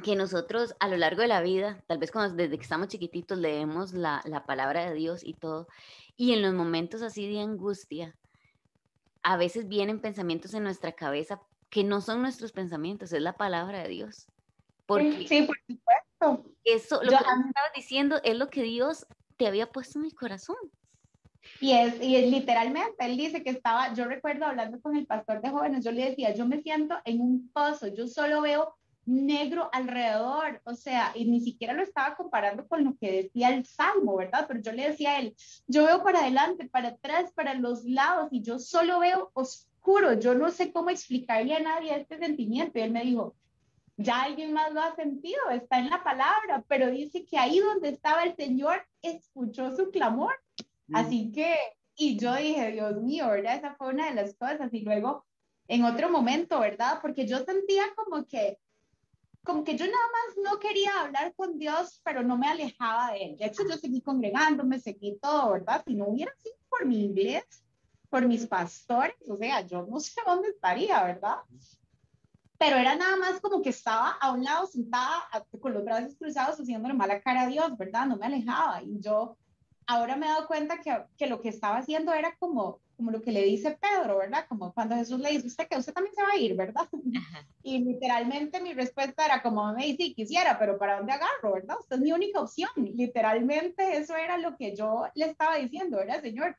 que nosotros a lo largo de la vida, tal vez cuando, desde que estamos chiquititos leemos la, la, palabra de Dios y todo, y en los momentos así de angustia, a veces vienen pensamientos en nuestra cabeza que no son nuestros pensamientos, es la palabra de Dios. Porque sí, por supuesto. Eso, lo que estabas diciendo es lo que Dios te había puesto en el corazón. Y es, y es literalmente, él dice que estaba, yo recuerdo hablando con el pastor de jóvenes, yo le decía, yo me siento en un pozo, yo solo veo negro alrededor, o sea, y ni siquiera lo estaba comparando con lo que decía el Salmo, ¿verdad? Pero yo le decía a él, yo veo para adelante, para atrás, para los lados, y yo solo veo oscuro, yo no sé cómo explicarle a nadie este sentimiento. Y él me dijo, ya alguien más lo ha sentido, está en la palabra, pero dice que ahí donde estaba el Señor, escuchó su clamor. Mm. Así que, y yo dije, Dios mío, ¿verdad? Esa fue una de las cosas. Y luego, en otro momento, ¿verdad? Porque yo sentía como que como que yo nada más no quería hablar con Dios, pero no me alejaba de Él. De hecho, yo seguí congregándome, seguí todo, ¿verdad? Si no hubiera sido por mi inglés, por mis pastores, o sea, yo no sé dónde estaría, ¿verdad? Pero era nada más como que estaba a un lado sentada con los brazos cruzados haciéndole mala cara a Dios, ¿verdad? No me alejaba. Y yo ahora me he dado cuenta que, que lo que estaba haciendo era como como lo que le dice Pedro, ¿verdad? Como cuando Jesús le dice, usted que usted también se va a ir, ¿verdad? Y literalmente mi respuesta era como, me dice, quisiera, pero ¿para dónde agarro, verdad? Usted es mi única opción. Literalmente eso era lo que yo le estaba diciendo, ¿verdad, Señor?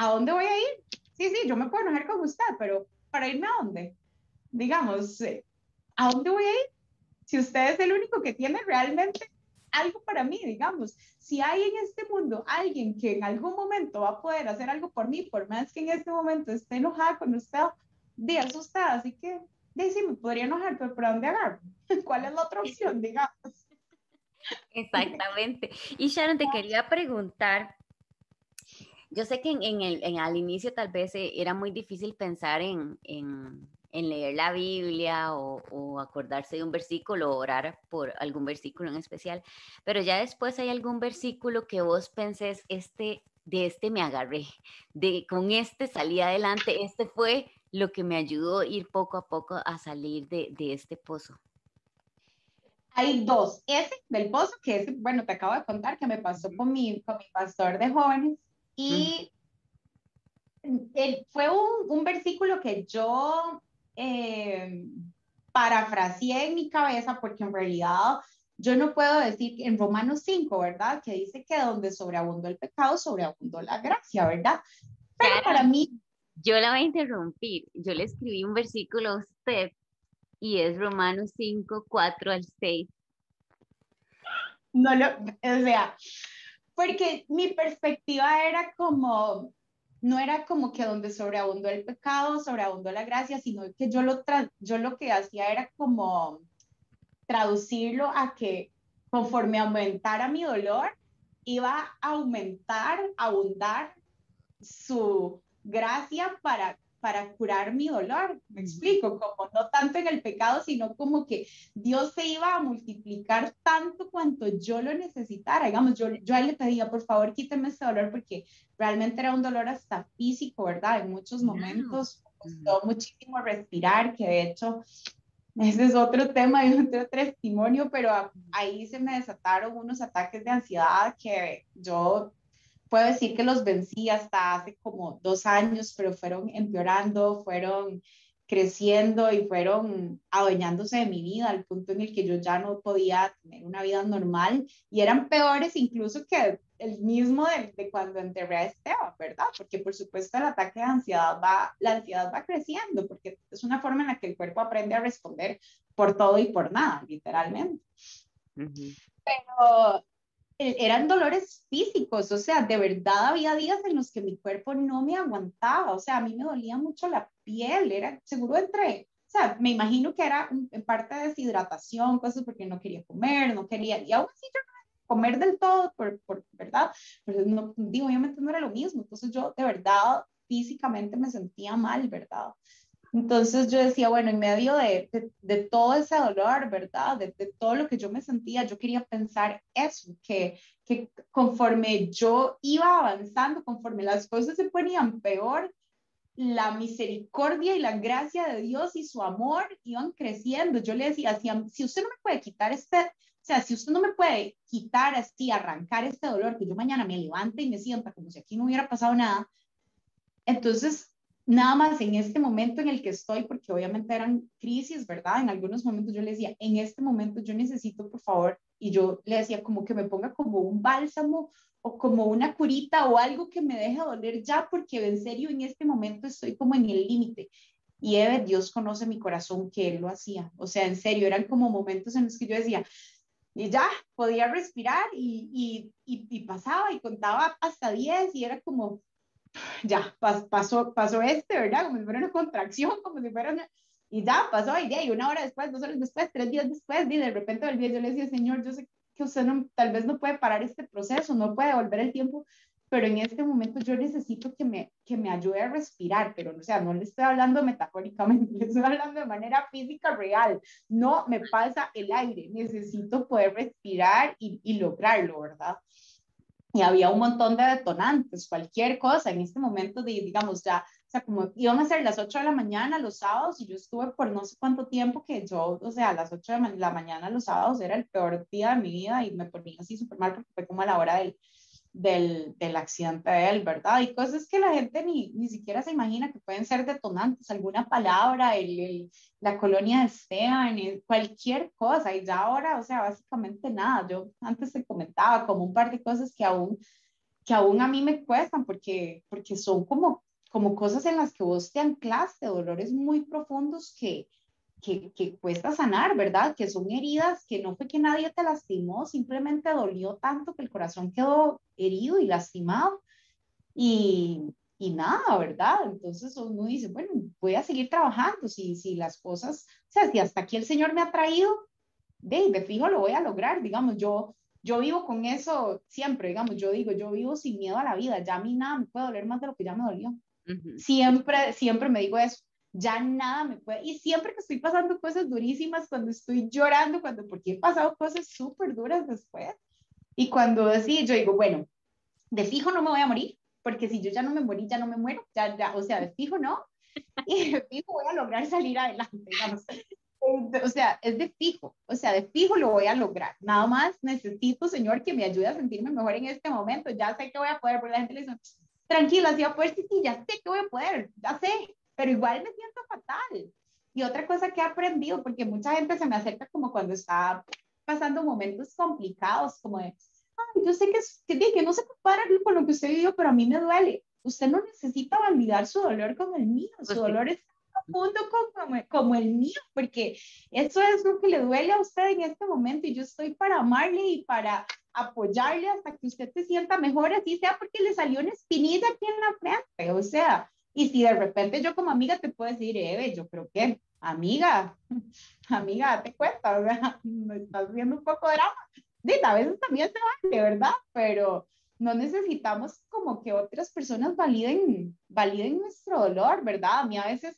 ¿A dónde voy a ir? Sí, sí, yo me puedo enojar con usted, pero ¿para irme a dónde? Digamos, eh, ¿a dónde voy a ir? Si usted es el único que tiene realmente algo para mí, digamos. Si hay en este mundo alguien que en algún momento va a poder hacer algo por mí, por más que en este momento esté enojada con usted, de asustada, así que, de sí, me podría enojar, pero ¿por dónde agarro? ¿Cuál es la otra opción, digamos? Exactamente. Y Sharon, te quería preguntar, yo sé que en, el, en al inicio tal vez eh, era muy difícil pensar en, en en leer la Biblia o, acordarse de un versículo o orar por algún versículo en especial, pero ya después hay algún versículo que vos pensés, este, de este me agarré, de con este salí adelante, este fue lo que me ayudó a ir poco a poco a salir de, de este pozo. Hay dos, ese del pozo, que es, bueno, te acabo de contar que me pasó con mi, con mi pastor de jóvenes y... fue un, un, versículo que yo eh, parafraseé en mi cabeza porque en realidad yo no puedo decir en Romanos 5, ¿verdad? Que dice que donde sobreabundó el pecado, sobreabundó la gracia, ¿verdad? Pero para mí... Yo la voy a interrumpir. Yo le escribí un versículo a usted y es Romanos 5, 4 al 6. No lo, o sea, porque mi perspectiva era como, no era como que donde sobreabundó el pecado, sobreabundó la gracia, sino que yo lo, yo lo que hacía era como traducirlo a que conforme aumentara mi dolor, iba a aumentar, abundar su gracia para para curar mi dolor. Me explico, como no tanto en el pecado, sino como que Dios se iba a multiplicar tanto cuanto yo lo necesitara. Digamos, yo, yo a él le pedía, por favor, quíteme ese dolor porque realmente era un dolor hasta físico, ¿verdad? En muchos momentos costó muchísimo respirar, que de hecho ese es otro tema y otro testimonio, pero ahí se me desataron unos ataques de ansiedad que yo puedo decir que los vencí hasta hace como dos años, pero fueron empeorando, fueron creciendo y fueron adueñándose de mi vida al punto en el que yo ya no podía tener una vida normal y eran peores incluso que el mismo de, cuando enterré a Esteban, ¿verdad? Porque por supuesto el ataque de ansiedad va, la ansiedad va creciendo porque es una forma en la que el cuerpo aprende a responder por todo y por nada, literalmente. Pero eran dolores físicos, o sea, de verdad había días en los que mi cuerpo no me aguantaba, o sea, a mí me dolía mucho la piel, era seguro entre, o sea, me imagino que era en parte de deshidratación, cosas porque no quería comer, no quería, y aún así yo comer del todo, por, por verdad, pero no, digo, obviamente no era lo mismo, entonces yo de verdad físicamente me sentía mal, ¿verdad? Entonces yo decía, bueno, en medio de, de, todo ese dolor, ¿verdad? De, de, todo lo que yo me sentía, yo quería pensar eso, que, que conforme yo iba avanzando, conforme las cosas se ponían peor, la misericordia y la gracia de Dios y su amor iban creciendo. Yo le decía, si, si usted no me puede quitar este, o sea, si usted no me puede quitar así, arrancar este dolor, que yo mañana me levante y me sienta como si aquí no hubiera pasado nada, entonces nada más en este momento en el que estoy, porque obviamente eran crisis, ¿verdad? En algunos momentos yo le decía, en este momento yo necesito, por favor, y yo le decía como que me ponga como un bálsamo o como una curita o algo que me deje doler ya, porque en serio en este momento estoy como en el límite. Y Eve, Dios conoce mi corazón que Él lo hacía. O sea, en serio, eran como momentos en los que yo decía, y ya, podía respirar y, y, y pasaba y contaba hasta 10 y era como, ya, pasó, pasó este, ¿verdad? Como si fuera una contracción, como si fuera una... Y ya, pasó, y, y una hora después, dos horas después, tres días después, y de repente el día yo le decía, Señor, yo sé que usted no, tal vez no puede parar este proceso, no puede volver el tiempo, pero en este momento yo necesito que me, que me ayude a respirar, pero o sea, no le estoy hablando metafóricamente, le estoy hablando de manera física real, no me pasa el aire, necesito poder respirar y, y lograrlo, ¿verdad? Y había un montón de detonantes, cualquier cosa en este momento, de, digamos, ya, o sea, como iban a ser las 8 de la mañana los sábados y yo estuve por no sé cuánto tiempo que yo, o sea, a las 8 de la mañana los sábados era el peor día de mi vida y me ponía así súper mal porque fue como a la hora del, del, del, accidente de él, ¿verdad? Y cosas que la gente ni, ni siquiera se imagina que pueden ser detonantes, alguna palabra, el, la colonia de Esteban, cualquier cosa, y ya ahora, o sea, básicamente nada, yo antes te comentaba como un par de cosas que aún, que aún a mí me cuestan, porque, porque son como, como cosas en las que vos te anclaste, dolores muy profundos que, que, que, cuesta sanar, ¿verdad? Que son heridas que no fue que nadie te lastimó, simplemente dolió tanto que el corazón quedó herido y lastimado. Y, y nada, ¿verdad? Entonces uno dice, bueno, voy a seguir trabajando, si, si las cosas, o sea, si hasta aquí el Señor me ha traído, de, de fijo lo voy a lograr, digamos, yo, yo vivo con eso siempre, digamos, yo digo, yo vivo sin miedo a la vida, ya a mí nada me puede doler más de lo que ya me dolió. Siempre, siempre me digo eso, ya nada me puede, y siempre que estoy pasando cosas durísimas, cuando estoy llorando, cuando, porque he pasado cosas súper duras después, y cuando así, yo digo, bueno, de fijo no me voy a morir, porque si yo ya no me morí, ya no me muero, ya, ya, o sea, de fijo no, y de fijo voy a lograr salir adelante, digamos. O sea, es de fijo, o sea, de fijo lo voy a lograr. Nada más necesito, Señor, que me ayude a sentirme mejor en este momento. Ya sé que voy a poder, porque la gente le dice, tranquila, si va a poder, sí, sí, ya sé que voy a poder, ya sé, pero igual me siento fatal. Y otra cosa que he aprendido, porque mucha gente se me acerca como cuando está pasando momentos complicados, como de, Ay, yo sé que, que, que no se compara con lo que usted vivió, pero a mí me duele. Usted no necesita validar su dolor como el mío, su dolor es profundo como, como el mío, porque eso es lo que le duele a usted en este momento y yo estoy para amarle y para apoyarle hasta que usted se sienta mejor, así sea porque le salió una espinilla aquí en la frente, o sea, y si de repente yo como amiga te puedo decir, Eve, yo creo que, amiga, amiga, date cuenta, sea, me estás viendo un poco drama. a veces también se vale, ¿verdad? Pero no necesitamos como que otras personas validen, validen nuestro dolor, ¿verdad? A mí a veces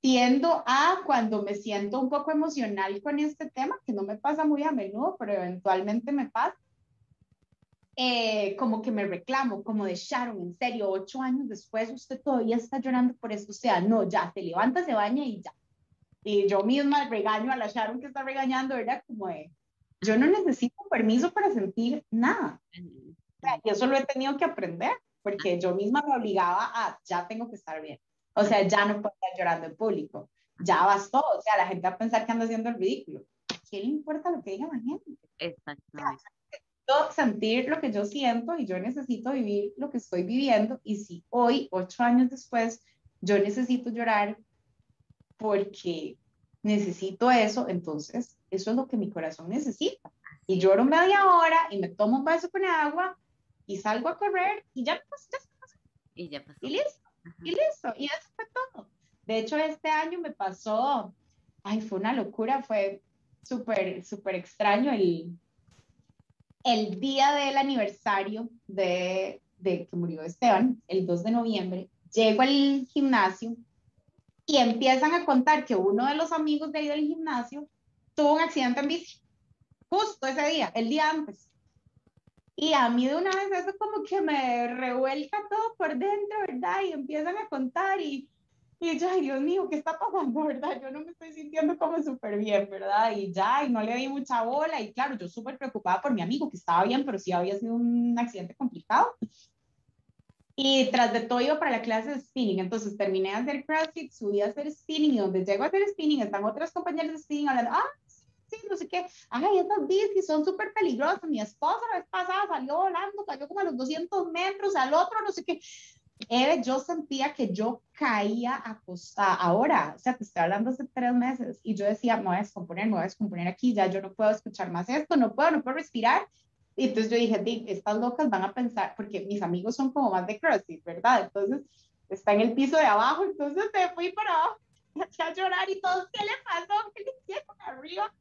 tiendo a cuando me siento un poco emocional con este tema, que no me pasa muy a menudo, pero eventualmente me pasa, eh, como que me reclamo, como de Sharon, en serio, ocho años después usted todavía está llorando por eso, o sea, no, ya, se levanta, se baña y ya. Y yo misma regaño a la Sharon que está regañando, era como de, yo no necesito permiso para sentir nada. O sea, y eso lo he tenido que aprender, porque yo misma me obligaba a, ya tengo que estar bien. O sea, ya no puedo estar llorando en público. Ya bastó. O sea, la gente va a pensar que ando haciendo el ridículo. ¿Qué le importa lo que diga la gente? Exactamente sentir lo que yo siento y yo necesito vivir lo que estoy viviendo. Y si hoy, ocho años después, yo necesito llorar porque necesito eso, entonces eso es lo que mi corazón necesita. Y lloro media hora y me tomo un vaso con agua y salgo a correr y ya, pues, ya pasó. Y ya pasó. Y listo, y listo. Y eso fue todo. De hecho, este año me pasó, ay, fue una locura, fue súper, súper extraño el, el día del aniversario de, que murió Esteban, el 2 de noviembre, llego al gimnasio y empiezan a contar que uno de los amigos de ahí del gimnasio tuvo un accidente en bici, justo ese día, el día antes. Y a mí de una vez eso como que me revuelca todo por dentro, ¿verdad? Y empiezan a contar y y yo, ay, Dios mío, ¿qué está pasando, verdad? Yo no me estoy sintiendo como súper bien, ¿verdad? Y ya, y no le di mucha bola. Y claro, yo súper preocupada por mi amigo, que estaba bien, pero sí había sido un accidente complicado. Y tras de todo iba para la clase de spinning. Entonces terminé de hacer CrossFit, subí a hacer spinning. Y donde llego a hacer spinning, están otras compañeras de spinning hablando, ah, sí, no sé qué. Ay, estas bicis son súper peligrosas. Mi esposa la vez pasada salió volando, cayó como a los 200 metros, al otro, no sé qué. Eve, yo sentía que yo caía acostada. Ahora, o sea, te estoy hablando hace tres meses y yo decía, me voy a descomponer, me voy a descomponer aquí, ya yo no puedo escuchar más esto, no puedo, no puedo respirar. Y entonces yo dije, estas locas van a pensar, porque mis amigos son como más de CrossFit, ¿verdad? Entonces está en el piso de abajo, entonces me fui para abajo, a llorar y todo, ¿qué le pasó? ¿Qué le hicieron arriba?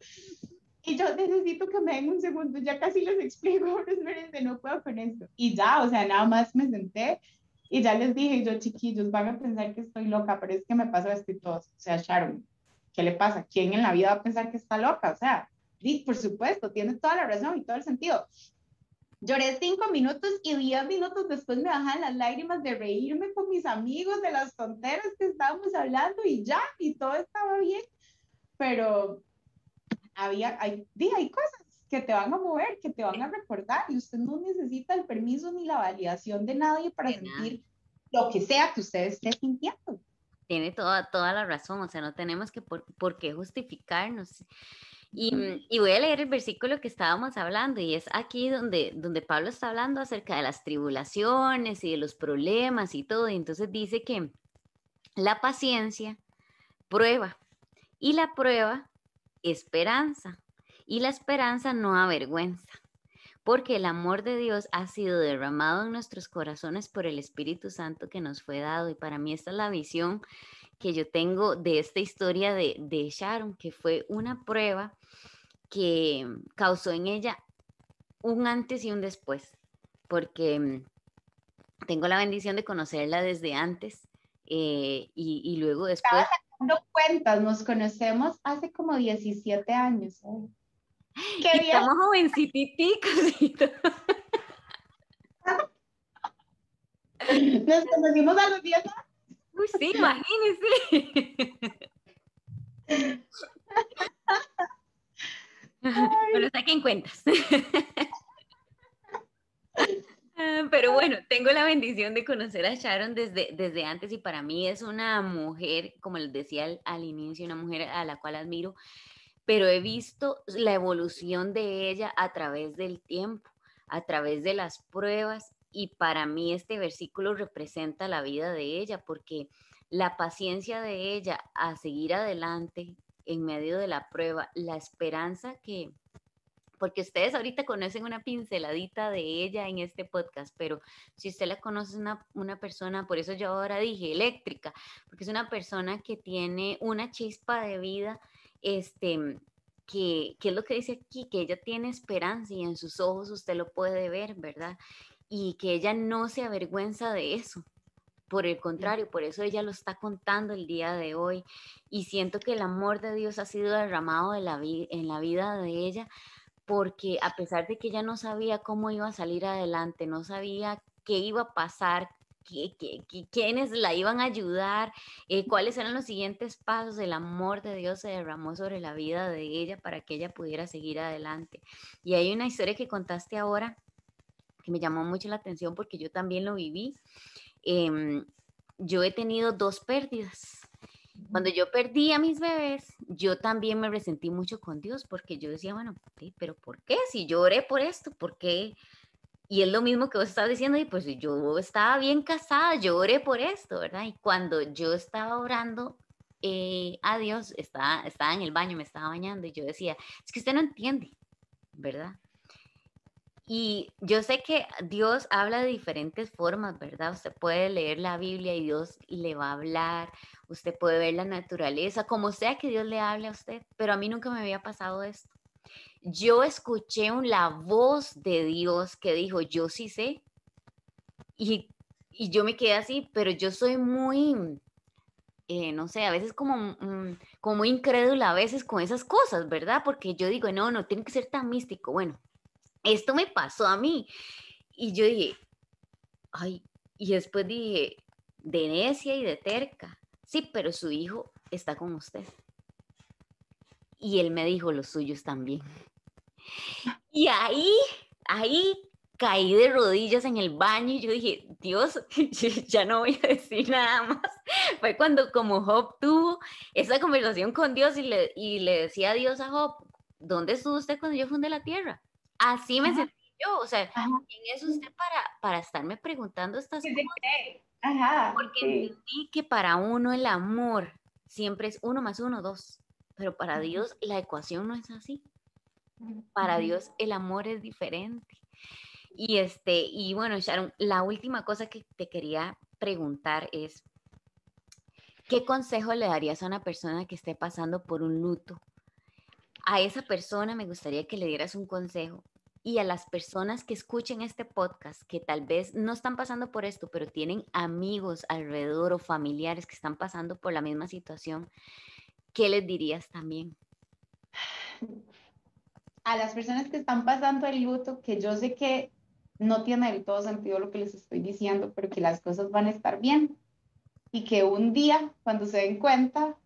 Y yo necesito que me den un segundo, ya casi les explico, pero no puedo con esto. Y ya, o sea, nada más me senté y ya les dije, yo chiquillos, van a pensar que estoy loca, pero es que me pasó esto y todo. O sea, Sharon, ¿qué le pasa? ¿Quién en la vida va a pensar que está loca? O sea, por supuesto, tiene toda la razón y todo el sentido. Lloré cinco minutos y diez minutos después me bajan las lágrimas de reírme con mis amigos de las tonteras que estábamos hablando y ya, y todo estaba bien. Pero había, hay, hay cosas que te van a mover, que te van a recordar y usted no necesita el permiso ni la validación de nadie para sentir lo que sea que usted esté sintiendo. Tiene toda, toda la razón, o sea, no tenemos que por, por qué justificarnos. Y, y, voy a leer el versículo que estábamos hablando y es aquí donde, donde Pablo está hablando acerca de las tribulaciones y de los problemas y todo. Y entonces dice que la paciencia prueba y la prueba esperanza y la esperanza no avergüenza, porque el amor de Dios ha sido derramado en nuestros corazones por el Espíritu Santo que nos fue dado. Y para mí esta es la visión que yo tengo de esta historia de, de Sharon, que fue una prueba que causó en ella un antes y un después, porque mm, tengo la bendición de conocerla desde antes eh, y, y, luego después... No cuentas, nos conocemos hace como 17 años. ¿eh? Qué bien. Estamos jovencititicos. Nos conocimos a los 10 años. Uy, sí, imagínense. Pero saquen cuentas. Pero bueno, tengo la bendición de conocer a Sharon desde, desde antes y para mí es una mujer, como les decía al, al inicio, una mujer a la cual admiro, pero he visto la evolución de ella a través del tiempo, a través de las pruebas y para mí este versículo representa la vida de ella porque la paciencia de ella a seguir adelante en medio de la prueba, la esperanza que, porque ustedes ahorita conocen una pinceladita de ella en este podcast, pero si usted la conoce, una, una persona, por eso yo ahora dije eléctrica, porque es una persona que tiene una chispa de vida, este, que, que, es lo que dice aquí, que ella tiene esperanza y en sus ojos usted lo puede ver, ¿verdad? Y que ella no se avergüenza de eso. Por el contrario, por eso ella lo está contando el día de hoy. Y siento que el amor de Dios ha sido derramado de la en la vida de ella porque a pesar de que ella no sabía cómo iba a salir adelante, no sabía qué iba a pasar, quiénes la iban a ayudar, eh, cuáles eran los siguientes pasos, el amor de Dios se derramó sobre la vida de ella para que ella pudiera seguir adelante. Y hay una historia que contaste ahora que me llamó mucho la atención porque yo también lo viví. Em, yo he tenido dos pérdidas cuando yo perdí a mis bebés, yo también me resentí mucho con Dios porque yo decía, bueno, pero ¿por qué? Si yo oré por esto, ¿por qué? Y es lo mismo que vos estás diciendo, y pues yo estaba bien casada, yo oré por esto, ¿verdad? Y cuando yo estaba orando eh, a Dios, estaba, estaba en el baño, me estaba bañando, y yo decía, es que usted no entiende, ¿verdad? Y yo sé que Dios habla de diferentes formas, ¿verdad? Usted puede leer la Biblia y Dios le va a hablar, usted puede ver la naturaleza, como sea que Dios le hable a usted, pero a mí nunca me había pasado esto. Yo escuché la voz de Dios que dijo, yo sí sé, y, yo me quedé así, pero yo soy muy, eh, no sé, a veces como, mm, como incrédula a veces con esas cosas, ¿verdad? Porque yo digo, no, no tiene que ser tan místico. Bueno, esto me pasó a mí. Y yo dije, ay, y después dije, de necia y de terca. Sí, pero su hijo está con usted. Y él me dijo, los suyos también. Y ahí, ahí caí de rodillas en el baño y yo dije, Dios, ya no voy a decir nada más. Fue cuando como Job tuvo esa conversación con Dios y le, y le decía a Dios a Job, ¿dónde estuvo usted cuando yo fundé la tierra? Así me sentí yo, o sea, ¿quién es usted para, para estarme preguntando estas cosas? Ajá, Porque entendí que para uno el amor siempre es uno más uno, dos. Pero para Dios la ecuación no es así. Para Dios el amor es diferente. Y este, y bueno, Sharon, la última cosa que te quería preguntar es, ¿qué consejo le darías a una persona que esté pasando por un luto? A esa persona me gustaría que le dieras un consejo y a las personas que escuchen este podcast, que tal vez no están pasando por esto, pero tienen amigos alrededor o familiares que están pasando por la misma situación, ¿qué les dirías también? A las personas que están pasando el luto, que yo sé que no tiene del todo sentido lo que les estoy diciendo, pero que las cosas van a estar bien y que un día, cuando se den cuenta,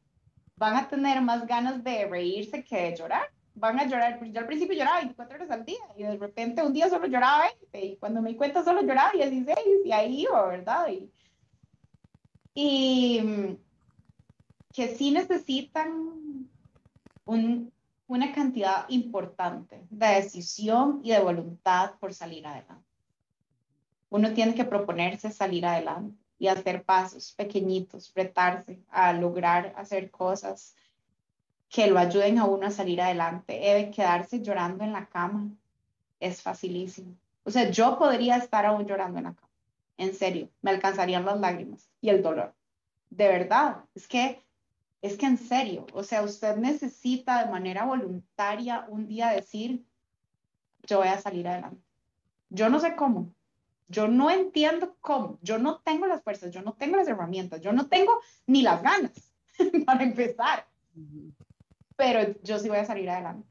van a tener más ganas de reírse que de llorar van a llorar. Yo al principio lloraba 24 horas al día y de repente un día solo lloraba 20 y cuando me di cuenta solo lloraba 16 y ahí iba, ¿verdad? Y, y que sí necesitan un, una cantidad importante de decisión y de voluntad por salir adelante. Uno tiene que proponerse salir adelante y hacer pasos pequeñitos, retarse a lograr hacer cosas que lo ayuden a uno a salir adelante. Debe quedarse llorando en la cama es facilísimo. O sea, yo podría estar aún llorando en la cama. En serio, me alcanzarían las lágrimas y el dolor. De verdad, es que es que en serio, o sea, usted necesita de manera voluntaria un día decir, yo voy a salir adelante. Yo no sé cómo, yo no entiendo cómo, yo no tengo las fuerzas, yo no tengo las herramientas, yo no tengo ni las ganas para empezar pero yo sí voy a salir adelante.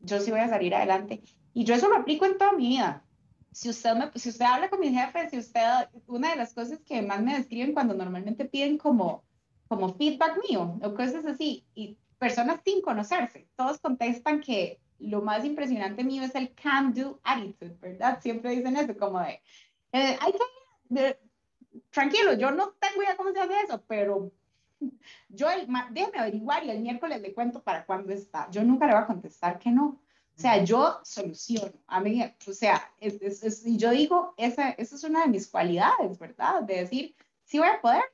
Yo sí voy a salir adelante. Y yo eso lo aplico en toda mi vida. Si usted, me, si usted habla con mi jefe, si usted, una de las cosas que más me describen cuando normalmente piden como, como feedback mío o cosas así, y personas sin conocerse, todos contestan que lo más impresionante mío es el can-do attitude, ¿verdad? Siempre dicen eso, como de, Eh, hay que, tranquilo, yo no tengo idea cómo se hace eso, pero yo, el, déjeme averiguar y el miércoles le cuento para cuándo está. Yo nunca le voy a contestar que no. O sea, yo soluciono. A mí, o sea, y yo digo, esa, esa es una de mis cualidades, ¿verdad? De decir, sí voy a poder.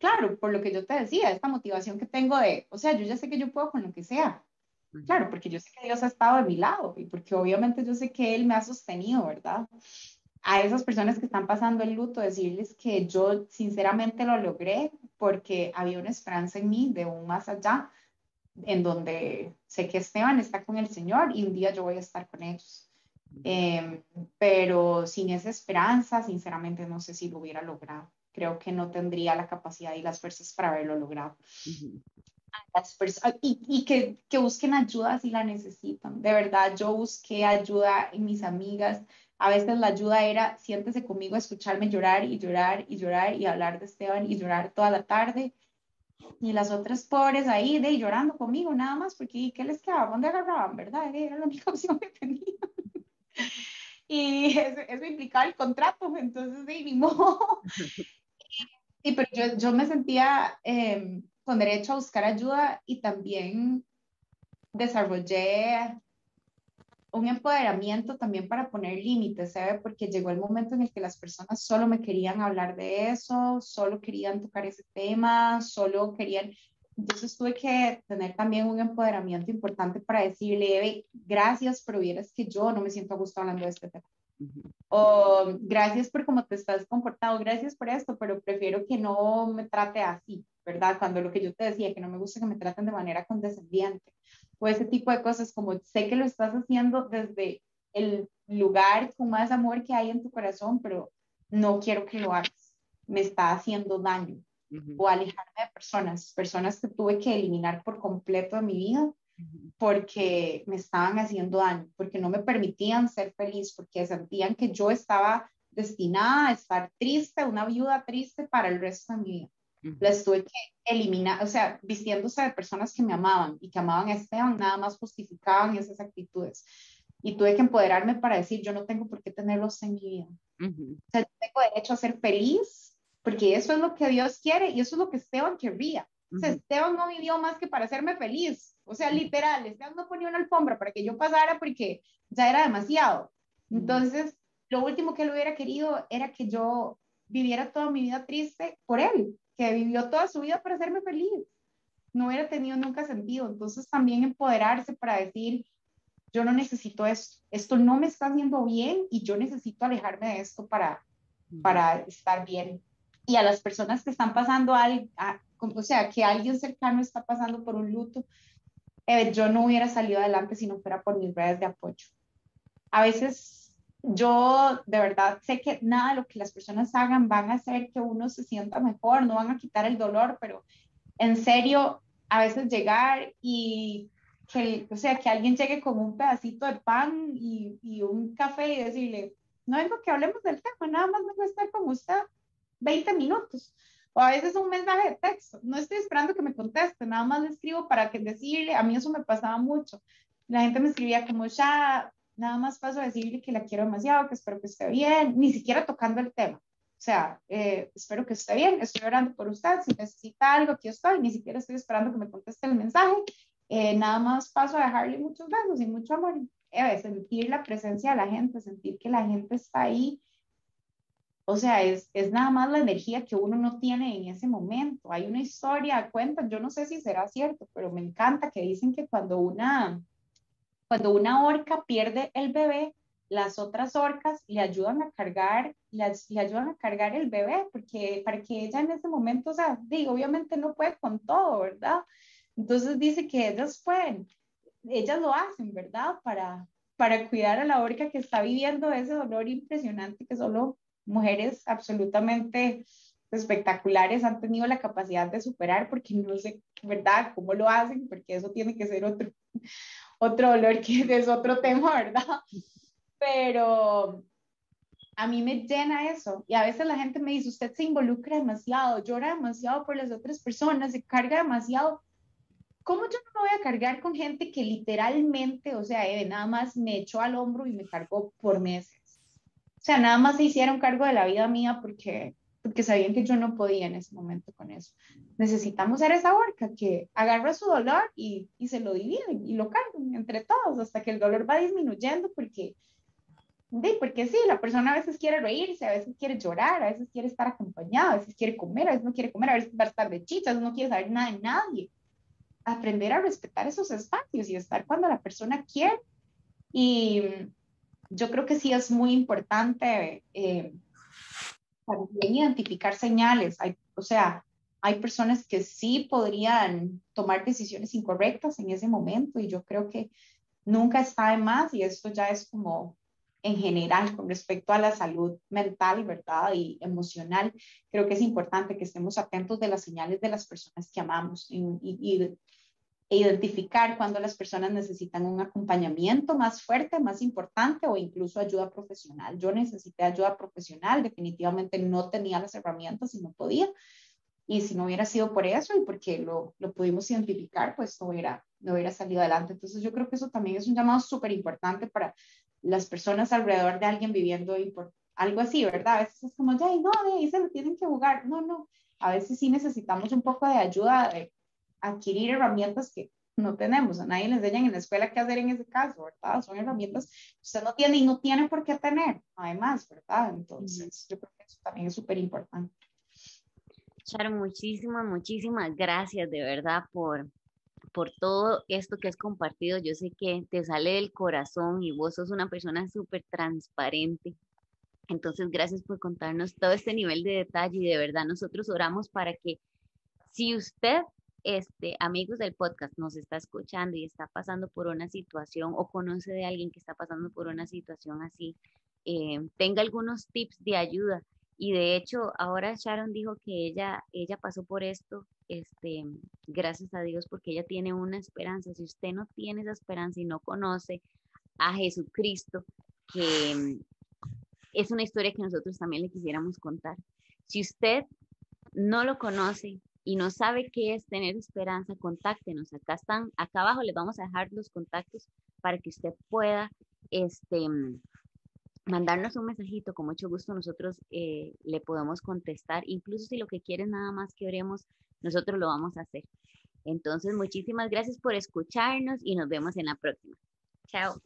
Claro, por lo que yo te decía, esta motivación que tengo de, o sea, yo ya sé que yo puedo con lo que sea. Claro, porque yo sé que Dios ha estado de mi lado y porque obviamente yo sé que Él me ha sostenido, ¿verdad? A esas personas que están pasando el luto, decirles que yo sinceramente lo logré porque había una esperanza en mí de un más allá, en donde sé que Esteban está con el Señor y un día yo voy a estar con ellos. Em, pero sin esa esperanza, sinceramente no sé si lo hubiera logrado. Creo que no tendría la capacidad y las fuerzas para haberlo logrado. las y, y que, que, busquen ayuda si la necesitan. De verdad, yo busqué ayuda en mis amigas. A veces la ayuda era, siéntese conmigo, escucharme llorar y llorar y llorar y hablar de Esteban y llorar toda la tarde y las otras pobres ahí de llorando conmigo nada más, porque ¿qué les quedaba? ¿Dónde agarraban? ¿Verdad? Era la única opción que tenía. y eso, eso, implicaba el contrato, entonces, sí, ni modo. y, pero yo, me sentía eh, con derecho a buscar ayuda y también desarrollé un empoderamiento también para poner límites, ¿sabe? Porque llegó el momento en el que las personas solo me querían hablar de eso, solo querían tocar ese tema, solo querían... Entonces tuve que tener también un empoderamiento importante para decirle, gracias, pero vieras que yo no me siento a gusto hablando de este tema. O gracias por cómo te estás comportado, gracias por esto, pero prefiero que no me trate así, ¿verdad? Cuando lo que yo te decía, que no me gusta que me traten de manera condescendiente o ese tipo de cosas, como sé que lo estás haciendo desde el lugar con más amor que hay en tu corazón, pero no quiero que lo hagas, me está haciendo daño. O alejarme de personas, personas que tuve que eliminar por completo de mi vida porque me estaban haciendo daño, porque no me permitían ser feliz, porque sentían que yo estaba destinada a estar triste, una viuda triste para el resto de mi vida las tuve que eliminar, o sea, vistiéndose de personas que me amaban y que amaban a Esteban, nada más justificaban esas actitudes. Y tuve que empoderarme para decir, yo no tengo por qué tenerlos en mi vida. O sea, yo tengo derecho a ser feliz, porque eso es lo que Dios quiere y eso es lo que Esteban querría. O sea, Esteban no vivió más que para hacerme feliz. O sea, literal, Esteban no ponía una alfombra para que yo pasara porque ya era demasiado. Entonces, lo último que él hubiera querido era que yo viviera toda mi vida triste por él que vivió toda su vida para hacerme feliz. No hubiera tenido nunca sentido. Entonces también empoderarse para decir, yo no necesito esto, esto no me está haciendo bien y yo necesito alejarme de esto para, para estar bien. Y a las personas que están pasando algo, o sea, que alguien cercano está pasando por un luto, eh, yo no hubiera salido adelante si no fuera por mis redes de apoyo. A veces yo de verdad sé que nada de lo que las personas hagan van a hacer que uno se sienta mejor, no van a quitar el dolor, pero en serio, a veces llegar y que, o sea, que alguien llegue con un pedacito de pan y, y un café y decirle, no vengo que hablemos del tema, nada más vengo a estar con usted 20 minutos. O a veces un mensaje de texto, no estoy esperando que me conteste, nada más le escribo para que decirle, a mí eso me pasaba mucho. La gente me escribía como, ya, nada más paso a decirle que la quiero demasiado, que espero que esté bien, ni siquiera tocando el tema. O sea, eh, espero que esté bien, estoy orando por usted, si necesita algo, aquí estoy, ni siquiera estoy esperando que me conteste el mensaje, eh, nada más paso a dejarle muchos besos y mucho amor. Eh, sentir la presencia de la gente, sentir que la gente está ahí. O sea, es, es nada más la energía que uno no tiene en ese momento. Hay una historia, cuentan, yo no sé si será cierto, pero me encanta que dicen que cuando una, cuando una orca pierde el bebé, las otras orcas le ayudan a cargar, le, le, ayudan a cargar el bebé, porque para que ella en ese momento, o sea, digo, obviamente no puede con todo, ¿verdad? Entonces dice que ellas pueden, ellas lo hacen, ¿verdad? Para, para cuidar a la orca que está viviendo ese dolor impresionante que solo mujeres absolutamente espectaculares han tenido la capacidad de superar, porque no sé, ¿verdad?, cómo lo hacen, porque eso tiene que ser otro, otro dolor que es otro tema, ¿verdad? Pero a mí me llena eso. Y a veces la gente me dice, usted se involucra demasiado, llora demasiado por las otras personas, se carga demasiado. ¿Cómo yo no me voy a cargar con gente que literalmente, o sea, nada más me echó al hombro y me cargó por meses? O sea, nada más se hicieron cargo de la vida mía porque, porque sabían que yo no podía en ese momento con eso. Necesitamos ser esa orca que agarra su dolor y, y se lo dividen y lo cargan entre todos hasta que el dolor va disminuyendo porque, de, porque sí, la persona a veces quiere reírse, a veces quiere llorar, a veces quiere estar acompañada, a veces quiere comer, a veces no quiere comer, a veces va a estar de chichas, no quiere saber nada de nadie. Aprender a respetar esos espacios y estar cuando la persona quiere. Y yo creo que sí es muy importante eh, identificar señales. Hay, o sea, hay personas que sí podrían tomar decisiones incorrectas en ese momento y yo creo que nunca está de más y esto ya es como en general con respecto a la salud mental, ¿verdad? Y emocional. Creo que es importante que estemos atentos de las señales de las personas que amamos y, y, e identificar cuando las personas necesitan un acompañamiento más fuerte, más importante o incluso ayuda profesional. Yo necesité ayuda profesional, definitivamente no tenía las herramientas y no podía. Y si no hubiera sido por eso y porque lo, lo pudimos identificar, pues no hubiera, no hubiera salido adelante. Entonces yo creo que eso también es un llamado súper importante para las personas alrededor de alguien viviendo y por algo así, ¿verdad? A veces es como, ya, no, de ahí se lo tienen que jugar. No, no. A veces sí necesitamos un poco de ayuda, de adquirir herramientas que no tenemos, a nadie le enseñan en la escuela qué hacer en ese caso, ¿verdad? Son herramientas que usted no tiene y no tiene por qué tener, además, ¿verdad? Entonces, yo creo que eso también es súper importante. Sharon, muchísimas, muchísimas gracias de verdad por, por todo esto que has compartido. Yo sé que te sale del corazón y vos sos una persona súper transparente. Entonces, gracias por contarnos todo este nivel de detalle y de verdad nosotros oramos para que si usted este, amigos del podcast nos está escuchando y está pasando por una situación o conoce de alguien que está pasando por una situación así, eh, tenga algunos tips de ayuda. Y de hecho, ahora Sharon dijo que ella, ella pasó por esto, este, gracias a Dios, porque ella tiene una esperanza. Si usted no tiene esa esperanza y no conoce a Jesucristo, que es una historia que nosotros también le quisiéramos contar. Si usted no lo conoce, y no sabe qué es tener esperanza, contáctenos. Acá están, acá abajo les vamos a dejar los contactos para que usted pueda este, mandarnos un mensajito. Con mucho gusto nosotros eh, le podemos contestar. Incluso si lo que quiere nada más que oremos, nosotros lo vamos a hacer. Entonces, muchísimas gracias por escucharnos y nos vemos en la próxima. Chao.